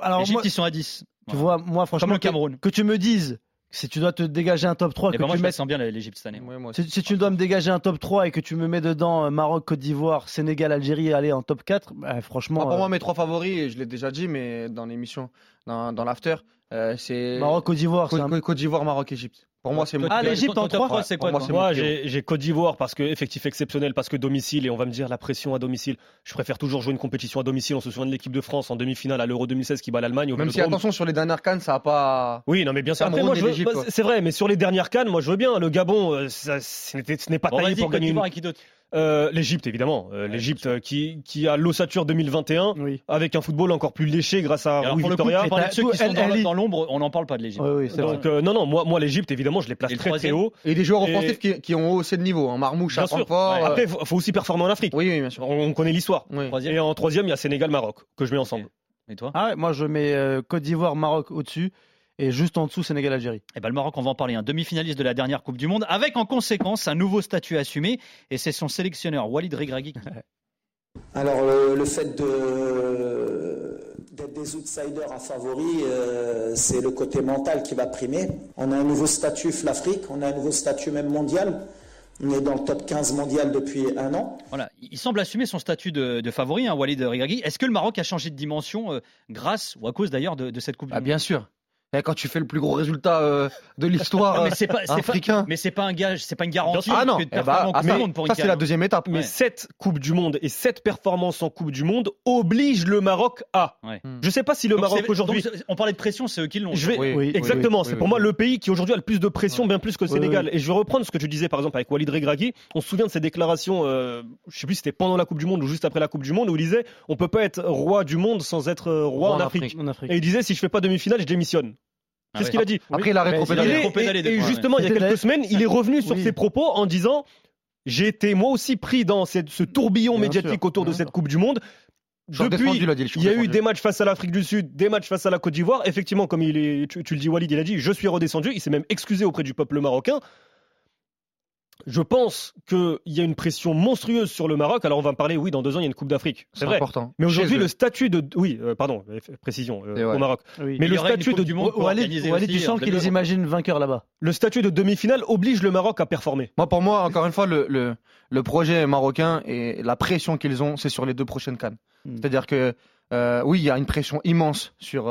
Alors L'Égypte, moi, ils sont à 10. tu vois, moi franchement, Comme le que- Cameroun. que, tu me dises si tu dois te dégager un top 3, Et que ben moi, tu je la mettes- sens bien l'Égypte cette année. moi. Ouais, moi aussi. si, si tu dois me dégager un top 3 et que tu me mets dedans euh, Maroc, Côte d'Ivoire, Sénégal, Algérie, aller en top 4, bah, franchement, Moi, pour euh, moi, mes trois favoris, et je l'ai déjà dit, mais dans l'émission, dans, dans l'after, euh, c'est Maroc, Côte d'Ivoire, c'est Côte, un- Côte- Côte d'Ivoire, Maroc, Égypte. Pour moi, c'est mon- Ah, l'Égypte en top trois. 3, c'est quoi moi, j'ai Côte d'Ivoire parce que effectif exceptionnel, parce que domicile, et on va me dire la pression à domicile. Je préfère toujours jouer une compétition à domicile. On se souvient de l'équipe de France en demi-finale à l'Euro 2016 qui bat l'Allemagne. Même si, attention, sur les dernières cannes, ça n'a pas. Oui, non, mais bien sûr. Après, moi, c'est vrai, mais sur les dernières cannes, moi, je veux bien. Le Gabon, euh, ça, ce n'était- ce n'est pas Bon, taillé pour Côte gagner Euh, L'Égypte, évidemment. Euh, L'Égypte euh, qui, qui a l'ossature 2021 Oui. avec un football encore plus léché grâce à Rui pour le coup, Victoria. de ceux qui sont dans, l'ombre, on n'en parle pas de l'Égypte. Oui, oui, c'est vrai. Donc, euh, non, non, moi, moi l'Égypte, évidemment, je les place très très haut. Et des joueurs Et- offensifs qui, qui ont haussé de niveau. Hein. Marmouche Bien sûr. Ouais. Après, il faut, faut aussi performer en Afrique. Oui, oui, bien sûr. On, on connaît l'histoire. Et en troisième, il y a Sénégal-Maroc que je mets ensemble. Et toi? Ah ouais, moi je mets euh, Côte d'Ivoire, Maroc au-dessus et juste en dessous Sénégal, Algérie. Eh ben, le Maroc, on va en parler, un demi-finaliste de la dernière Coupe du Monde, avec en conséquence un nouveau statut assumé, et c'est son sélectionneur Walid Regragui Alors le, le fait de d'être des outsiders à favoris, euh, c'est le côté mental qui va primer. On a un nouveau statut l'Afrique, on a un nouveau statut même mondial. On est dans le top 15 mondial depuis un an. Voilà, il semble assumer son statut de, de favori, hein, Walid Regragui. Est-ce que le Maroc a changé de dimension euh, grâce ou à cause d'ailleurs de, de cette Coupe du Ah, Monde? bien sûr. Et quand tu fais le plus gros résultat euh, de l'histoire mais c'est pas, c'est pas- africain. mais c'est pas un gage, c'est pas une garantie Ah non, que eh bah, ah, Coupe ça, du Monde pour ça c'est la canne. deuxième étape. Mais Ouais. cette Coupe du Monde et cette performance en Coupe du Monde obligent le Maroc à. Ouais. Je ne sais pas si le Donc, Maroc c'est- aujourd'hui. on parlait de pression, c'est eux qui l'ont. Je vais, Oui, oui, exactement, oui, c'est oui, pour oui, moi oui. le pays qui aujourd'hui a le plus de pression, bien plus que le Oui, Sénégal. Et je vais reprendre ce que tu disais par exemple avec Walid Regragui. On se souvient de ses déclarations, euh, je sais plus si c'était pendant la Coupe du Monde ou juste après la Coupe du Monde, où il disait on peut pas être roi du monde sans être euh, roi, en, Afrique. En Afrique. Et il disait si je fais pas demi-finale, je démissionne. Ah C'est ce ouais. qu'il a dit. Après, il a rétropédalé. Et, justement, il y a quelques semaines, il est revenu sur ses propos en disant J'ai été moi aussi pris dans cette- ce tourbillon Bien médiatique sûr, autour de cette. Coupe du Monde. Depuis, il a dit, il y a eu des matchs face à l'Afrique du Sud, des matchs face à la Côte d'Ivoire. Effectivement, comme il est, tu, tu le dis, Walid, il a dit Je suis redescendu. Il s'est même excusé auprès du peuple marocain. Je pense qu'il y a une pression monstrueuse sur le Maroc. Alors, on va en parler, oui, dans deux ans, il y a une Coupe d'Afrique. C'est vrai. important. Mais aujourd'hui, le statut de. Oui, euh, pardon, euh, précision, euh, ouais. au Maroc. Oui. Mais Il le statut de. du Monde pour Walid, aussi tu en sens qu'il les 2020. imagine vainqueurs là-bas. Le statut de demi-finale oblige le Maroc à performer. Moi, pour moi, encore une fois, le, le, le projet marocain et la pression qu'ils ont, c'est sur les deux prochaines cannes. Hmm. C'est-à-dire que, euh, oui, il y a une pression immense sur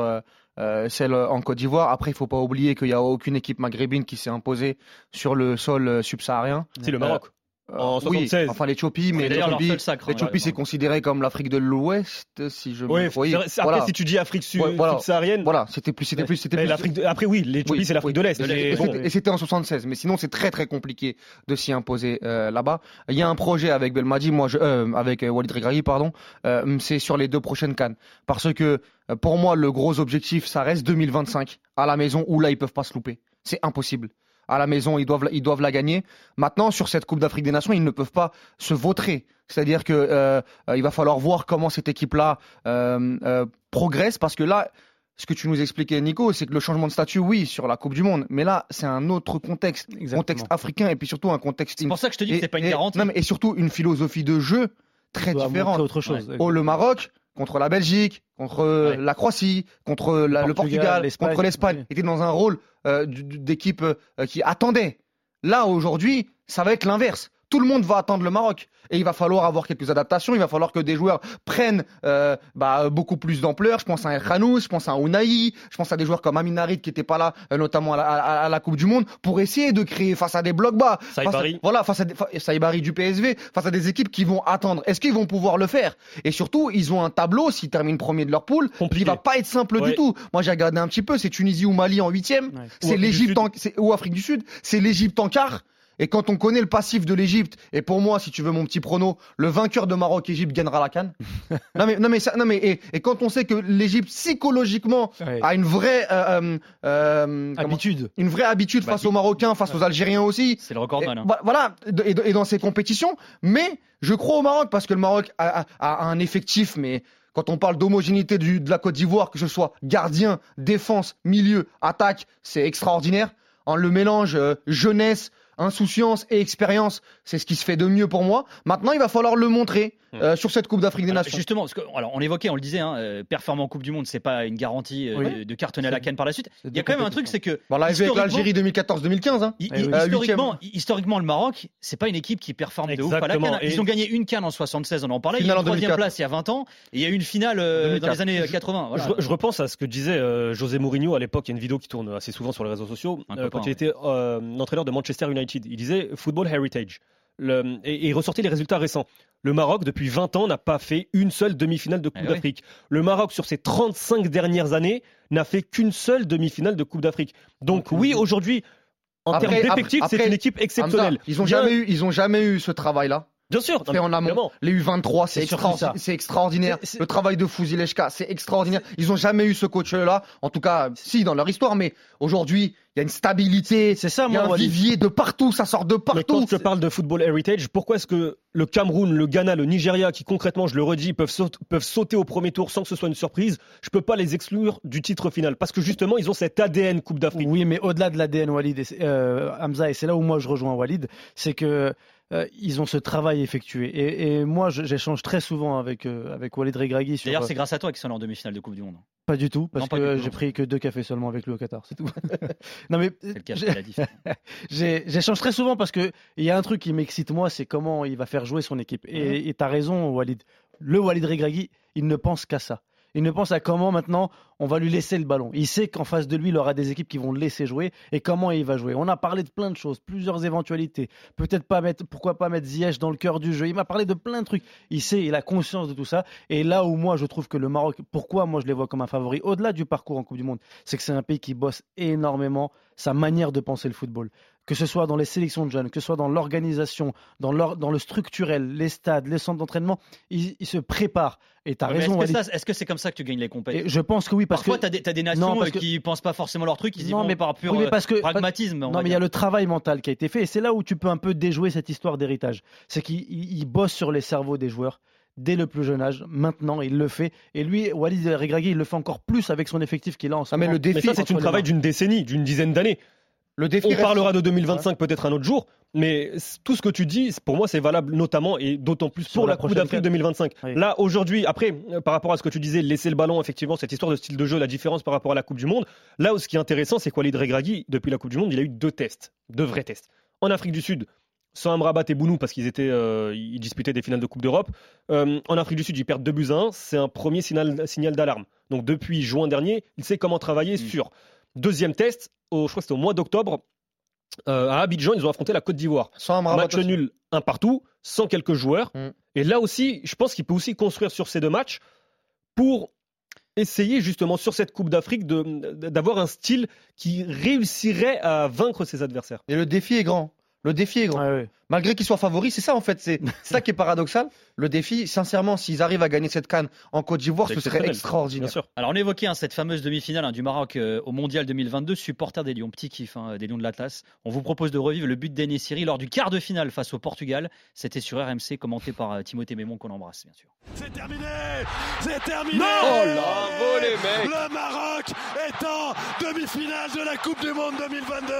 euh, euh, celle en Côte d'Ivoire. Après, il faut pas oublier qu'il n'y a aucune équipe maghrébine qui s'est imposée sur le sol euh, subsaharien. C'est le Maroc. En Euh, oui, 76. enfin l'Éthiopie, mais l'Éthiopie, hein, c'est considéré comme l'Afrique de l'Ouest, si je me Oui, oui, vrai, c'est- après, voilà. si tu dis Afrique sud- Ouais, voilà. subsaharienne, Voilà, c'était plus, c'était plus, c'était plus. l'Afrique de- après, oui, l'Éthiopie, Oui, c'est l'Afrique oui. de l'Est. Et bon, c'était- en 76, mais sinon c'est très très compliqué de s'y imposer euh, là-bas. Il y a un projet avec Belmadi, moi, je, euh, avec Walid Regragui, pardon. euh, c'est sur les deux prochaines cannes, parce que pour moi le gros objectif, ça reste 2025 à la maison où là ils peuvent pas se louper. C'est impossible. À la maison, ils doivent, la- ils doivent la gagner. Maintenant, sur cette Coupe d'Afrique des Nations, ils ne peuvent pas se vautrer. C'est-à-dire que euh, euh, il va falloir voir comment cette équipe-là euh, euh, progresse, parce que là, ce que tu nous expliquais, Nico, c'est que le changement de statut, oui, sur la Coupe du Monde, mais là, c'est un autre contexte, Exactement. contexte africain, et puis surtout un contexte. C'est pour ça que je te dis que c'est pas une et- garantie. non, mais- et surtout une philosophie de jeu très différente. autre chose. Oh, le Maroc contre la Belgique, contre euh, Ouais. la Croatie, contre la- le Portugal, contre l'Espagne, Oui. était dans un rôle euh, d'équipe euh, qui attendait. Là, aujourd'hui, ça va être l'inverse. Tout le monde va attendre le Maroc. Et il va falloir avoir quelques adaptations. Il va falloir que des joueurs prennent euh, bah, beaucoup plus d'ampleur. Je pense à Khanous, je pense à un Ounaï, je pense à des joueurs comme Amin Harit qui n'étaient pas là, euh, notamment à la, à- à la Coupe du Monde, pour essayer de créer face à des blocs bas. Face à- Saïbari. voilà, face à des, Saïbari du PSV, face à des équipes qui vont attendre. Est-ce qu'ils vont pouvoir le faire? Et surtout, ils ont un tableau, s'ils terminent premier de leur poule, qui Compliqué. va pas être simple Ouais. du tout. Moi, j'ai regardé un petit peu, c'est Tunisie ou Mali en huitième, Ouais. C'est l'Égypte en, ou Afrique du Sud, c'est l'Égypte en quart. Et quand on connaît le passif de l'Égypte, et pour moi, si tu veux mon petit prono, le vainqueur de Maroc-Égypte gagnera la canne. non mais, non mais, ça, non mais, et, et quand on sait que l'Égypte psychologiquement Ouais. a une vraie, euh, euh, euh, comment- Habitude. une vraie habitude Bah, face aux Marocains, face aux Algériens aussi. C'est le recordman. Et hein. vo- Voilà, et, et dans ces compétitions. Mais je crois au Maroc parce que le Maroc a, a- a un effectif, mais quand on parle d'homogénéité de la Côte d'Ivoire, que ce soit gardien, défense, milieu, attaque, c'est extraordinaire. En le mélange euh, jeunesse, insouciance et expérience, c'est ce qui se fait de mieux pour moi. Maintenant, il va falloir le montrer euh, sur cette Coupe d'Afrique des Alors, Nations. Justement, parce que, alors, on l'évoquait, on le disait, hein, euh, performant en Coupe du Monde, c'est pas une garantie euh, Oui. de, de cartonner à la canne par la suite. Il y a quand même un truc, c'est que Bon, là, avec historiquement- l'Algérie 2014-2015. Hein. hi- Eh oui. historiquement, hi- historiquement, le Maroc, c'est pas une équipe qui performe de ouf à la canne. Ils Et- ont gagné une canne en 76, on en parlait. Il y a une troisième 2004. place il y a 20 ans, et il y a eu une finale euh, dans 2004. les années 80. Voilà. Je, je repense à ce que disait euh, José Mourinho à l'époque. Il y a une vidéo qui tourne assez souvent sur les réseaux sociaux. Euh, quand il ouais. était euh, entraîneur de Manchester United, il disait Football Heritage. Le- et, et il ressortait les résultats récents. Le Maroc, depuis 20 ans, n'a pas fait une seule demi-finale de Coupe Eh ouais. d'Afrique. Le Maroc, sur ces 35 dernières années, n'a fait qu'une seule demi-finale de Coupe d'Afrique. Donc oui, aujourd'hui, en termes d'effectifs, c'est une équipe exceptionnelle. Hamza, ils ont Bien- jamais eu, jamais eu ce travail-là? Bien sûr, fait en amont. Les U23, c'est C'est surtout extraordi- ça. c'est extraordinaire. C'est- c'est- Le travail de Fouzileshka, c'est extraordinaire. Ils ont jamais eu ce coach-là. En tout cas, si, dans leur histoire, mais aujourd'hui, il y a une stabilité. C'est ça, Il y a moi, un vivier de partout, ça sort de Mais quand partout. je parle de football heritage, pourquoi est-ce que le Cameroun, le Ghana, le Nigeria, qui concrètement, je le redis, peuvent, saut- peuvent sauter au premier tour sans que ce soit une surprise, je peux pas les exclure du titre final Parce que justement, ils ont cet ADN Coupe d'Afrique. Oui, mais au-delà de l'ADN Walid, et euh, Hamza, et c'est là où moi je rejoins Walid, c'est que euh, ils ont ce travail effectué. Et, et moi, j'échange très souvent avec, euh, avec Walid Regragui sur. D'ailleurs, euh, c'est grâce à toi qu'ils sont en demi-finale de Coupe du Monde. Pas du tout, parce Non, que j'ai pris que deux cafés seulement avec lui au Qatar, c'est tout. non mais j'échange très souvent parce que il y a un truc qui m'excite moi, c'est comment il va faire jouer son équipe. Et et t'as raison, Walid. Le Walid Regragui, il ne pense qu'à ça. Il ne pense à comment maintenant on va lui laisser le ballon. Il sait qu'en face de lui, il aura des équipes qui vont le laisser jouer et comment il va jouer. On a parlé de plein de choses, plusieurs éventualités. Peut-être pas mettre, pourquoi pas mettre Ziyech dans le cœur du jeu. Il m'a parlé de plein de trucs. Il sait, il a conscience de tout ça. Et là où moi je trouve que le Maroc, pourquoi moi je les vois comme un favori, au-delà du parcours en Coupe du Monde, c'est que c'est un pays qui bosse énormément sa manière de penser le football. Que ce soit dans les sélections de jeunes, que ce soit dans l'organisation, dans, le structurel, les stades, les centres d'entraînement, ils, ils se préparent. Et tu as Mais raison, Est-ce que, c'est comme ça que tu gagnes les compétitions? Je pense que oui, parce Parfois, que. des, t'as des nations Non, euh, que- qui pensent pas forcément leur truc, ils y Non, vont mais- par pur oui, mais euh, parce que- pragmatisme. on Non, mais il y a le travail mental qui a été fait. Et c'est là où tu peux un peu déjouer cette histoire d'héritage. C'est qu'il il- il bosse sur les cerveaux des joueurs dès le plus jeune âge. Maintenant, il le fait. Et lui, Walid Regragui, il le fait encore plus avec son effectif qu'il a en ce Ah, mais le défi, Mais ça, c'est un travail d'une décennie, d'une dizaine d'années. Le défi On reste- parlera de 2025 peut-être un autre jour, mais tout ce que tu dis, pour moi, c'est valable notamment et d'autant plus Sur pour la Coupe d'Afrique CAN. 2025. Oui. Là, aujourd'hui, après, euh, par rapport à ce que tu disais, laisser le ballon, effectivement, cette histoire de style de jeu, la différence par rapport à la Coupe du Monde, là où ce qui est intéressant, c'est qu'Walid Regragui, depuis la Coupe du Monde, il a eu deux tests, deux vrais tests. En Afrique du Sud, sans Amrabat et Bounou, parce qu'ils étaient, euh, ils disputaient des finales de Coupe d'Europe. Euh, en Afrique du Sud, ils perdent 2 buts à 1. C'est un premier signal, signal d'alarme. Donc depuis juin dernier, il sait comment travailler sur. Deuxième test, au, je crois que c'était au mois d'octobre, euh, à Abidjan, ils ont affronté la Côte d'Ivoire. Sans Amrabat Match aussi. nul, un partout, sans quelques joueurs. Mm. Et là aussi, je pense qu'il peut aussi construire sur ces deux matchs pour essayer justement sur cette Coupe d'Afrique d'avoir un style qui réussirait à vaincre ses adversaires. Et le défi est grand. Le défi est grand. Ouais, ouais. Malgré qu'ils soient favoris, c'est ça en fait, c'est ça qui est paradoxal. Le défi, sincèrement, s'ils arrivent à gagner cette canne en Côte d'Ivoire, ce serait extraordinaire. Bien sûr. Alors on évoquait hein, cette fameuse demi-finale hein, du Maroc euh, au Mondial 2022, supporter des Lions, petit kiff hein, des Lions de l'Atlas. On vous propose de revivre le but d'Enesiri lors du quart de finale face au Portugal. C'était sur RMC, commenté par euh, Timothée Mémon qu'on embrasse bien sûr. C'est terminé C'est terminé Oh là Bravo, les mecs Le Maroc est en demi-finale de la Coupe du Monde 2022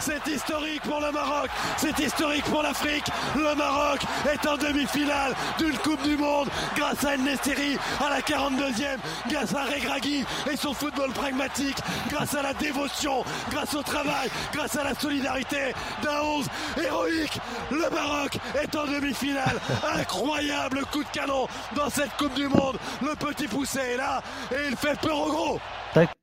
C'est historique pour le Maroc C'est historique pour l'Afrique Le Maroc est en demi-finale d'une Coupe du Monde grâce à Nesteri à la 42e, grâce à Regragui et son football pragmatique, grâce à la dévotion, grâce au travail, grâce à la solidarité d'un 11 héroïque. Le Maroc est en demi-finale. Incroyable coup de canon dans cette Coupe du Monde. Le petit poussé est là et il fait peur au gros.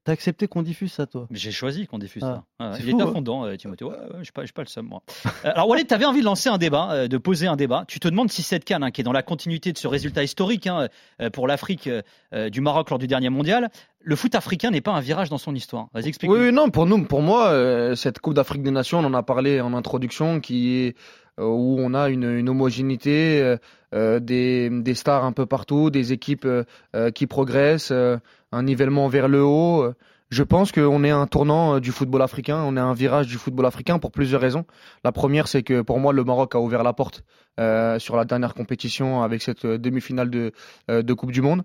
T'as accepté qu'on diffuse ça, toi? J'ai choisi qu'on diffuse Ah, ça. Ouais, c'est il fou, est à fond dedans, euh, Timothée. Ouais, ouais, je pas, pas le seul, moi. Euh, alors, Walid, tu avais envie de lancer un débat, euh, de poser un débat. Tu te demandes si cette canne, hein, qui est dans la continuité de ce résultat historique hein, pour l'Afrique euh, du Maroc lors du dernier mondial, le foot africain n'est pas un virage dans son histoire. Vas-y, explique. Oui, oui, non, pour nous, pour moi, euh, cette Coupe d'Afrique des Nations, on en a parlé en introduction, qui est où on a une, une homogénéité, euh, des, des stars un peu partout, des équipes euh, qui progressent, euh, un nivellement vers le haut. Je pense qu'on est un tournant euh, du football africain, on est un virage du football africain pour plusieurs raisons. La première, c'est que pour moi, le Maroc a ouvert la porte euh, sur la dernière compétition avec cette euh, demi-finale de, Coupe du Monde,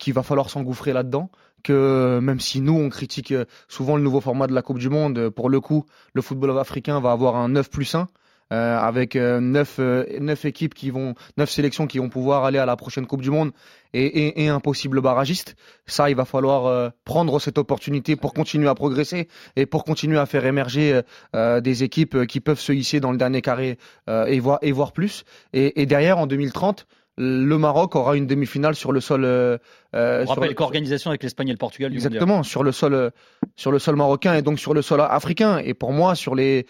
qu'il va falloir s'engouffrer là-dedans que même si nous on critique souvent le nouveau format de la Coupe du Monde, pour le coup, le football africain va avoir un 9 plus 1 euh, avec euh, 9, euh, neuf équipes qui vont, 9 sélections qui vont pouvoir aller à la prochaine Coupe du Monde et, et, et un possible barragiste. Ça, il va falloir prendre cette opportunité pour continuer à progresser et pour continuer à faire émerger des équipes qui peuvent se hisser dans le dernier carré et, voir, et voir plus. Et, et derrière, en 2030, le Maroc aura une demi-finale sur le sol. euh, On rappelle le- qu'organisation avec l'Espagne et le Portugal du mondial. Exactement, sur le sol, sur le sol marocain et donc sur le sol africain. Et pour moi, sur les,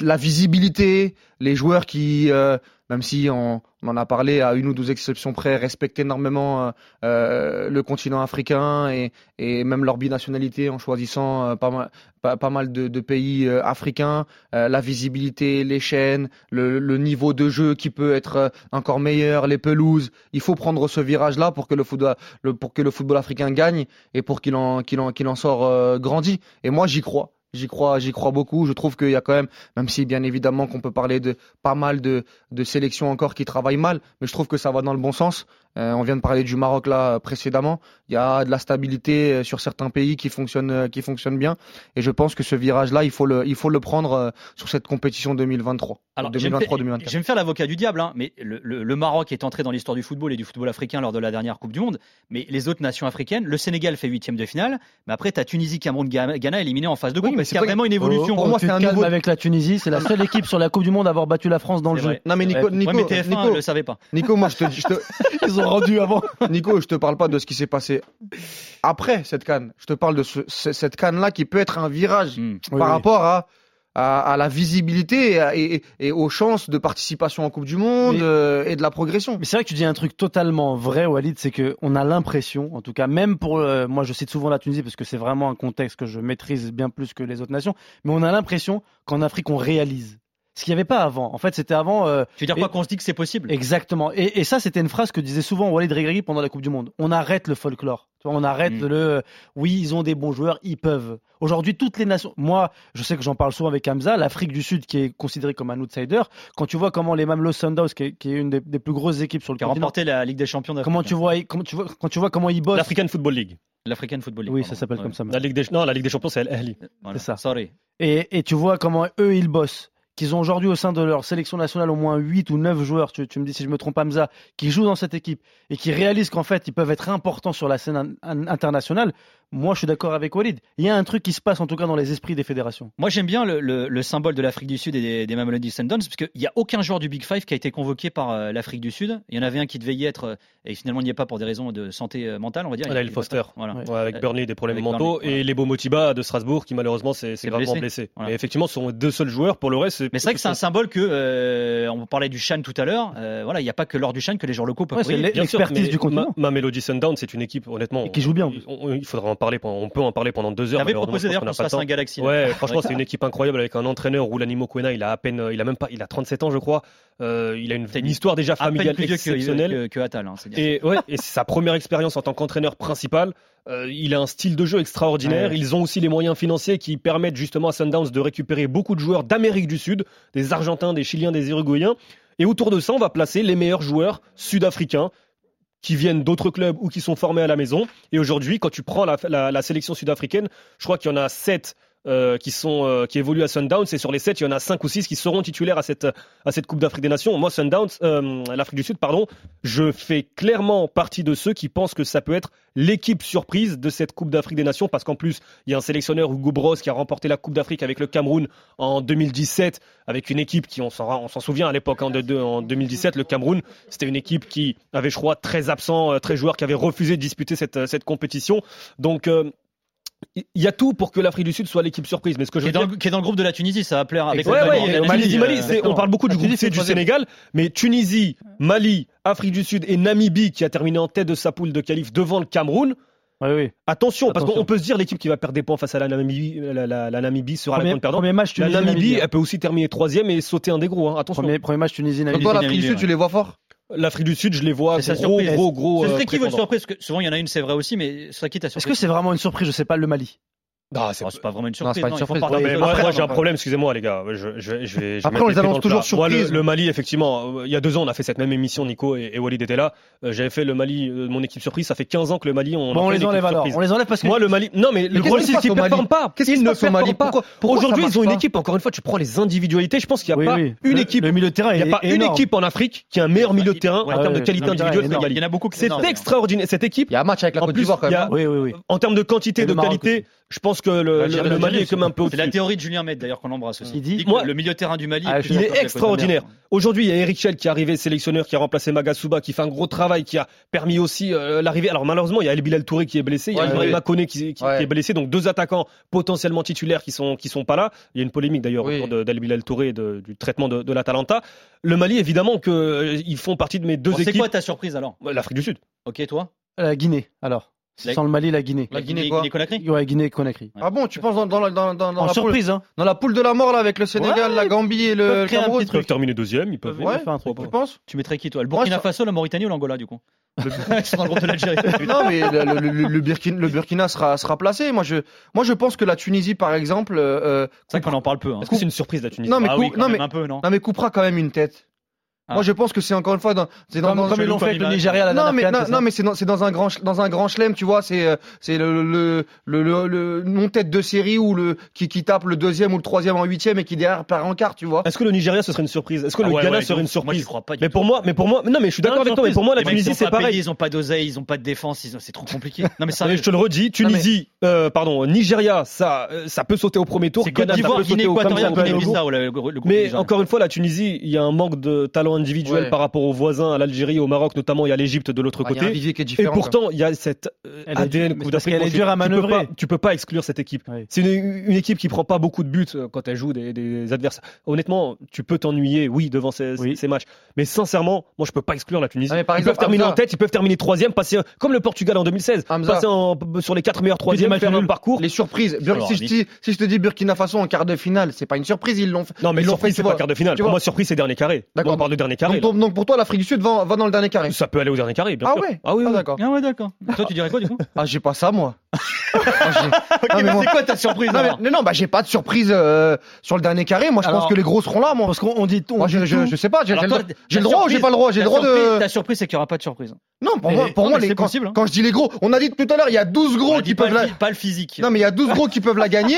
la visibilité, les joueurs qui, euh, même si on, en a parlé à une ou deux exceptions près, respectent énormément euh, euh, le continent africain et, même leur binationalité en choisissant pas mal, de, pays africains, la visibilité, les chaînes, le, niveau de jeu qui peut être encore meilleur, les pelouses. Il faut prendre ce virage-là pour que le football, africain gagne et pour qu'il en, qu'il en, qu'il en sort grandi. Et moi, j'y crois. J'y crois, j'y crois beaucoup. Je trouve qu'il y a quand même, même si bien évidemment qu'on peut parler de pas mal de, de sélections encore qui travaillent mal, mais je trouve que ça va dans le bon sens. Euh, on vient de parler du Maroc là précédemment. Il y a de la stabilité euh, sur certains pays qui fonctionnent, euh, qui fonctionnent bien. Et je pense que ce virage-là, il faut le, il faut le prendre euh, sur cette compétition 2023. Alors, je vais me faire- 2023-2024. Je vais me faire l'avocat du diable, hein, mais le, le- le Maroc est entré dans l'histoire du football et du football africain lors de la dernière Coupe du Monde. Mais les autres nations africaines, le Sénégal fait huitième de finale, mais après, tu as Tunisie, Cameroun, Ghana éliminés en phase de groupe. mais c'est vraiment une évolution Pour moi, c'est un nouveau- avec la Tunisie. C'est la seule équipe sur la Coupe du Monde à avoir battu la France dans le jeu. Non mais Nico. Nico, Ouais, mais TF1 Nico, ne le savait pas. Nico, moi je te, je te- Ils ont rendu avant. Nico, je te parle pas de ce qui s'est passé après cette canne. Je te parle de ce- ce- cette canne là qui peut être un virage Hmm. Par oui. rapport à, à, à la visibilité et, à- et- et aux chances de participation en Coupe du Monde Mais- euh, et de la progression. Mais c'est vrai que tu dis un truc totalement vrai, Walid, c'est que on a l'impression, en tout cas, même pour, euh, moi je cite souvent la Tunisie parce que c'est vraiment un contexte que je maîtrise bien plus que les autres nations, mais on a l'impression qu'en Afrique on réalise. Ce qu'il n'y avait pas avant. En fait, c'était avant. euh, Tu veux dire Et- quoi qu'on se dit que c'est possible? Exactement. Et, et ça, c'était une phrase que disait souvent Walid Regragui pendant la Coupe du Monde. On arrête le folklore. Tu vois, on arrête Mm. le. euh, Oui, ils ont des bons joueurs, ils peuvent. Aujourd'hui, toutes les nations. Moi, je sais que j'en parle souvent avec Hamza. L'Afrique du Sud, qui est considérée comme un outsider. Quand tu vois comment les Mamelos Sundowns, qui est, qui est une des, des plus grosses équipes sur le Qui a continent, remporté la Ligue des Champions d'Afrique. comment tu vois, comment tu vois, quand tu vois comment ils bossent. L'African Football League. L'African Football League. Oui, pardon. ça s'appelle Ouais. comme ça. La Ligue des, non, la Ligue des Champions, c'est Al Ahly. Voilà. C'est ça. Sorry. Et, et tu vois comment eux, ils bossent. Qu'ils ont aujourd'hui au sein de leur sélection nationale au moins 8 ou 9 joueurs, tu, me dis si je me trompe Hamza, qui jouent dans cette équipe et qui réalisent qu'en fait ils peuvent être importants sur la scène in- in- internationale. Moi, je suis d'accord avec Walid. Il y a un truc qui se passe en tout cas dans les esprits des fédérations. Moi, j'aime bien le, le- le symbole de l'Afrique du Sud et des, des Mamelodi Sundowns, parce qu'il n'y a aucun joueur du Big Five qui a été convoqué par euh, l'Afrique du Sud. Il y en avait un qui devait y être, euh, et finalement, il n'y est pas pour des raisons de santé euh, mentale, on va dire. Lael Il- il- Foster. Voilà. Ouais. Ouais, avec Burnley, des problèmes avec mentaux. Burnley, Et Lebo Motiba de Strasbourg, qui malheureusement s'est gravement blessé. blessé. Voilà. Mais effectivement, ce sont deux seuls joueurs. Pour le reste, Mais c'est vrai que c'est un symbole que, euh, on parlait du Chan tout à l'heure, euh, voilà, il n'y a pas que lors du Chan que les joueurs locaux peuvent l'expertise du continent. Ma, Mamelody Sundowns, c'est une équipe, honnêtement. Et qui joue bien, en on- on- il faudra en parler on peut en parler pendant deux heures. J'avais malheureusement, proposé d'ailleurs qu'on se fasse un. Galaxy. Ouais, franchement, c'est une équipe incroyable avec un entraîneur, Roulanimo Kwena. Il a à peine, il a même pas, il a 37 ans, je crois. Euh, il a une, histoire déjà familiale plus que, exceptionnelle. que, que Attal. hein. Et ouais, et c'est sa première expérience en tant qu'entraîneur principal. Euh, il a un style de jeu extraordinaire. Ouais. Ils ont aussi les moyens financiers qui permettent justement à Sundowns de récupérer beaucoup de joueurs d'Amérique du Sud, des Argentins, des Chiliens, des Uruguayens. Et autour de ça, on va placer les meilleurs joueurs sud-africains qui viennent d'autres clubs ou qui sont formés à la maison. Et aujourd'hui, quand tu prends la, sélection sud-africaine, je crois qu'il y en a 7 qui, sont, euh, qui évoluent à Sundowns. Et sur les 7, il y en a 5 ou 6 qui seront titulaires à cette, à cette Coupe d'Afrique des Nations. Moi, Sundowns, euh, l'Afrique du Sud, pardon, je fais clairement partie de ceux qui pensent que ça peut être l'équipe surprise de cette Coupe d'Afrique des Nations parce qu'en plus, il y a un sélectionneur, Hugo Bros, qui a remporté la Coupe d'Afrique avec le Cameroun en 2017 avec une équipe qui, on s'en, on s'en souvient à l'époque, hein, en 2017, le Cameroun, c'était une équipe qui avait, je crois, 13 absents, euh, 13 joueurs qui avaient refusé de disputer cette, euh, cette compétition. Donc, euh, il y a tout pour que l'Afrique du Sud soit l'équipe surprise. Mais ce que je Qui est, veux dans dire, qui est dans le groupe de la Tunisie, ça va plaire avec Ouais, Mali. Tunisie, Mali, euh, on parle beaucoup du groupe C c'est du. Sénégal, mais Tunisie, Mali, Afrique du Sud et Namibie qui a terminé en tête de sa poule de qualif devant le Cameroun. Oui, oui. Attention, parce qu'on peut se dire l'équipe qui va perdre des points face à la Namibie, la, la- la Namibie sera la grande perdante. premier match La Tunisie. Namibie, Namibie, elle peut aussi terminer troisième et sauter un des gros. hein. Attention. Premier, premier match Tunisie. Donc Namibie. toi, Namibie, l'Afrique du Sud, ouais. tu les vois forts? L'Afrique du Sud, je les vois C'est gros, gros, gros. Ce euh, serait qui votre prétendants. surprise Parce que Souvent, il y en a une, c'est vrai aussi, mais ce serait qui ta surprise Est-ce que c'est vraiment une surprise? Je sais pas le Mali. Ah, c'est Oh, c'est pas vraiment une Non, c'est surprise. pas une non, il faut surprise. Non, de mais moi, non, j'ai un pas- problème, excusez-moi les gars. Je, je, vais- je vais, je Après, on les annonce toujours le. Moi, le, surprises. le Mali, effectivement, euh, il y a deux ans, on a fait cette même émission, Nico et, et Walid étaient là. Euh, J'avais fait le Mali, euh, mon équipe surprise. Ça fait 15 ans que le Mali, on, Bon, on les une enlève alors. surprise. On les enlève parce que. Moi, le Mali, non, mais le qu'est-ce problème, c'est qu'ils ne performent pas. Qu'est-ce qui Ils se ne passe au Mali performent pas. Ça Aujourd'hui, ils ont une pas équipe. Encore une fois, tu prends les individualités. Je pense qu'il n'y a pas une Le- équipe. Le milieu de terrain Il n'y a pas une équipe en Afrique qui a un meilleur milieu de terrain en termes de qualité le individuelle le. Il y en a beaucoup qui C'est extraordinaire. Cette équipe, Il y a un match avec la En Côte plus, d'Ivoire quand même. hein. Oui, oui, oui. en termes de quantité, de le qualité, je pense que le, L'Algérie, le- le Mali est comme un peu C'est la théorie de Julien Med d'ailleurs qu'on embrasse aussi. Il dit- Moi- le milieu de terrain du Mali Ah, est Il est extraordinaire. Aujourd'hui, il y a Eric Schell qui est arrivé, sélectionneur, qui a remplacé Magasuba, qui fait un gros travail, qui a permis aussi euh, l'arrivée. Alors malheureusement, il y a El Bilal Touré qui est blessé, il y a Ouais, Ibrahim oui. Qui, qui- Ouais. qui est blessé, donc deux attaquants potentiellement titulaires qui sont qui sont pas là. Il y a une polémique d'ailleurs Oui. autour de- d'El Bilal Touré et de- du traitement de, de l'Atalanta. Le Mali, évidemment, que euh, ils font partie de mes deux Bon, C'est équipes. quoi ta surprise alors? L'Afrique du Sud. Ok, toi? La Guinée, alors. La- Sans le Mali, la Guinée. La Guinée, quoi Guinée-Conakry Ouais, Guinée-Conakry. Ah bon, tu penses dans, dans, la- dans, dans, dans En la poule, surprise, hein. dans la poule de la mort là avec le Sénégal, Ouais. la Gambie et le, Cameroun Ils peuvent terminer deuxième, ils peuvent. Ouais, faire un truc. Tu penses Tu mettrais qui toi? Le Burkina Faso, la Mauritanie ou l'Angola du coup? Ils sont dans le groupe de l'Algérie. Non, mais le, le, le- le Burkina, le Burkina sera, sera placé. Moi je, moi, je pense que la Tunisie, par exemple, euh, C'est vrai qu'on en parle peu. hein. Est-ce que c'est une surprise la Tunisie? Non, mais ah cou- oui, quand non, même mais- un peu, non? non, mais coupera quand même une tête. Ah. Moi, je pense que c'est encore une fois dans, c'est dans, Comme, dans- comme ils l'ont fait avec le Nigeria la non dernière mais non, mais c'est dans, c'est dans un grand dans un grand chelem tu vois c'est euh, c'est le le, le, le, le non tête de série ou le qui, qui tape le deuxième ou le troisième en huitième et qui derrière perd en quart tu vois Est-ce que le Nigeria ce serait une surprise? Est-ce que Ah le ouais, Ghana ouais, serait une Moi, surprise? je crois pas. du Mais tout. pour moi, mais pour moi, non, mais je suis d'accord avec toi. Mais pour moi, la Tunisie c'est pareil. ils ont pas d'oseille, ils ont pas de défense, ils ont- c'est trop compliqué. Non mais ça, je te le redis, Tunisie, euh, pardon, Nigeria, ça, euh, ça peut sauter au premier tour. Ghana, ça peut sauter au le groupe Mais encore une fois, la Tunisie, il y a un manque de talent individuel Ouais. par rapport aux voisins, à l'Algérie, au Maroc notamment, il y a l'Égypte de l'autre Ah, il y a un côté. vivier qui est Et pourtant, il y a cette euh, Elle ADN Coupe d'Afrique. qu'elle est dure à tu peux manœuvrer. pas- Tu peux pas exclure cette équipe. C'est une, une équipe qui prend pas beaucoup de buts euh, quand elle joue des, des adversaires. Honnêtement, tu peux t'ennuyer, oui, devant ces, Oui. ces matchs. Mais sincèrement, moi, je peux pas exclure la Tunisie. Ah, par ils exemple, peuvent terminer Hamza- en tête, ils peuvent terminer troisième, passer comme le Portugal en 2016, Hamza. passer en- sur les quatre meilleurs troisièmes, faire un parcours. les surprises Bur- Alors, si, je Nick. dis, si je te dis Burkina Faso en quart de finale c'est pas une surprise ils l'ont fait Non, mais ils l'ont surprise, fait, c'est pas quart de finale. Pour moi, surprise, c'est dernier carré. D'accord. On parle de dernier carré. donc, pour toi l'Afrique du Sud va, va dans le dernier carré Ça peut aller au dernier carré, bien ah sûr. ouais Ah oui, ah oui. d'accord Ah ouais, d'accord. Toi, tu dirais quoi du coup? Ah j'ai pas ça moi Ah, Ah, mais moi- C'est quoi ta surprise non, mais, non, bah j'ai pas de surprise euh, sur le dernier carré. Moi, je Alors- pense que les gros seront là. Moi, Parce qu'on on dit on moi je, dit je, tout. je sais pas. J'ai le, droit ou j'ai surprise- pas le droit J'ai le droit de. Ta surprise, c'est qu'il n'y aura pas de surprise. Non, pour Mais- moi, pour non, moi les, c'est quand, possible, hein. quand je dis les gros, on a dit tout à l'heure, il y a 12 On gros qui peuvent la. pas le physique. Non, mais il y a 12 gros qui peuvent la gagner.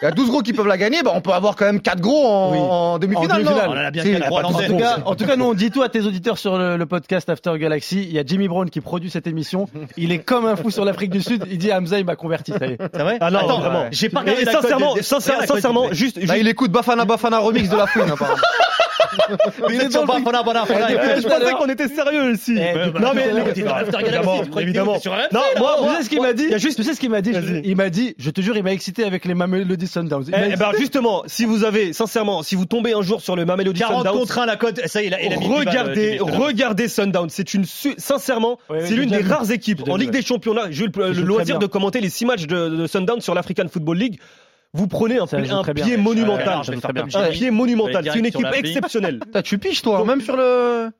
Il y a 12 gros qui peuvent la gagner. Bah, on peut avoir quand même 4 gros en, Oui. en demi-finale, En non tout, cas, en tout cas, nous on dit tout à tes auditeurs sur le, le podcast After Galaxy. Il y a Jimmy Brown qui produit cette émission. Il est comme un fou sur l'Afrique du Sud. Il dit Hamza, il m'a converti. Ça y est. C'est vrai Ah non, Attends, vraiment. J'ai pas regardé sincèrement, sincèrement, juste, Bah, juste- il écoute Bafana Bafana remix de la Fouine, apparemment. Il est je pensais qu'on était sérieux ici. Eh, non mais évidemment, Non, moi, moi, sais ce qu'il m'a dit y juste Tu sais ce qu'il m'a dit. Il m'a dit, je te jure, il m'a excité avec les Mamelody Sundowns. Eh, eh ben justement, si vous avez, sincèrement, si vous tombez un jour sur le Mamelody 40 Sundowns, contre 1 la cote, ça a mis euh, regardez, regardez Sundown. C'est une, sincèrement, c'est l'une des rares équipes en Ligue des Champions. Là, j'ai eu le, loisir de commenter les six matchs de, de Sundown sur l'African Football League. Vous prenez un, Ça un bien. pied Ouais, monumental. Très comme bien. un pied monumental. C'est une équipe exceptionnelle. Tu piches, toi, même sur le.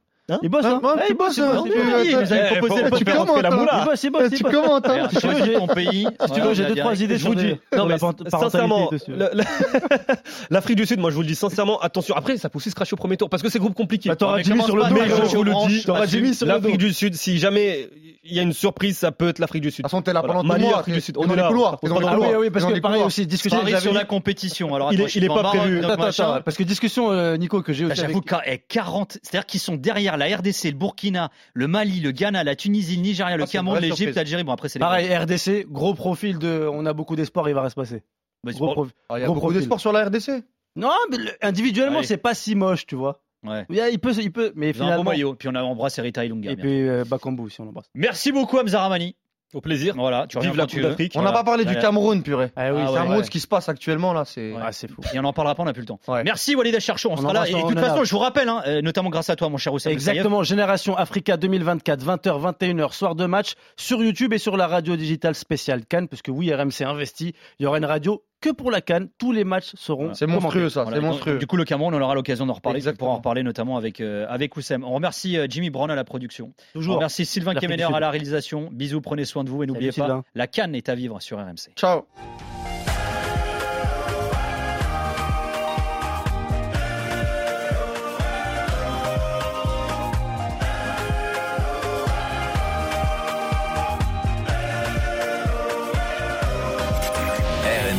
Il bosse, hein Ouais, Eh, tu il bosse, bosses, il bosse, hein. il Tu- bosse. le tu commentes, hein. Tu commentes, hein. Regarde, choisis ton pays. Si tu veux, j'ai deux, trois idées Je vous dis, non, mais sincèrement, l'Afrique du Sud, moi je vous le dis sincèrement, attention. Après, ça peut aussi se cracher au premier tour parce que c'est groupe compliqué. Bah, t'auras Jimmy commence sur le dos. je vous le dis, T'auras Jimmy sur le dos. l'Afrique du Sud, si jamais il y a une surprise, ça peut être l'Afrique du Sud. De toute façon, t'es là Voilà. pendant tout Mali. Afrique du Sud. On est là. couloirs. Les Ah oui, couloirs. oui, parce que pareil aussi, discussion. Paris sur la compétition. Alors, Il attends, il est pas prévu. parce que discussion, euh, Nico, que j'ai aussi. J'avoue avec- qu'à 40, c'est-à-dire qu'ils sont derrière la RDC, le Burkina, le Mali, le Ghana, la Tunisie, le Nigeria, le Ah, Cameroun, l'Égypte, l'Algérie. Bon, après, c'est Pareil, RDC, gros profil de. On a beaucoup d'espoir, il va rien se passer. Bah, Gros profil. Ah, Il y a Gros beaucoup profil. d'espoir sur la RDC. Non, mais le- individuellement, c'est pas si moche, tu vois. Ouais. Il, peut, il peut, mais ont un beau finalement. maillot. Puis on a embrassé Rita Ilunga. Et puis euh, Bakambu, si on l'embrasse. Merci beaucoup, Hamza Ramani. Au plaisir. Voilà, tu reviens Vive la Coupe d'Afrique. On n'a Voilà. pas parlé du. Cameroun, purée. Ah oui, Ah C'est ouais, un ouais. mot de ce qui se passe actuellement là. C'est. Ah, c'est fou. Et on en parlera pas, on n'a plus le temps. Ouais. Merci Walid Cherchou, on, On sera là. embrasse Et de en toute façon, je vous rappelle, hein, euh, notamment grâce à toi, mon cher Oussam Exactement, Génération Africa 2024, 20h, 21h, soir de match, sur YouTube et sur la radio digitale spéciale Cannes, parce que oui, RMC investi, il y aura une radio que pour la Cannes, tous les matchs seront C'est monstrueux ça. Voilà, C'est monstrueux. Du coup, le Cameroun, on aura l'occasion d'en reparler. Exactement. On pourra en reparler notamment avec, euh, avec Oussem. On remercie euh, Jimmy Brown à la production. On Toujours. remercie Sylvain Kemener à la réalisation. Bisous, prenez soin de vous et n'oubliez pas, Sylvain. la Cannes est à vivre sur RMC. Ciao.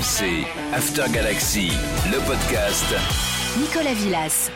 RMC After Galaxy, le podcast. Nicolas Villas.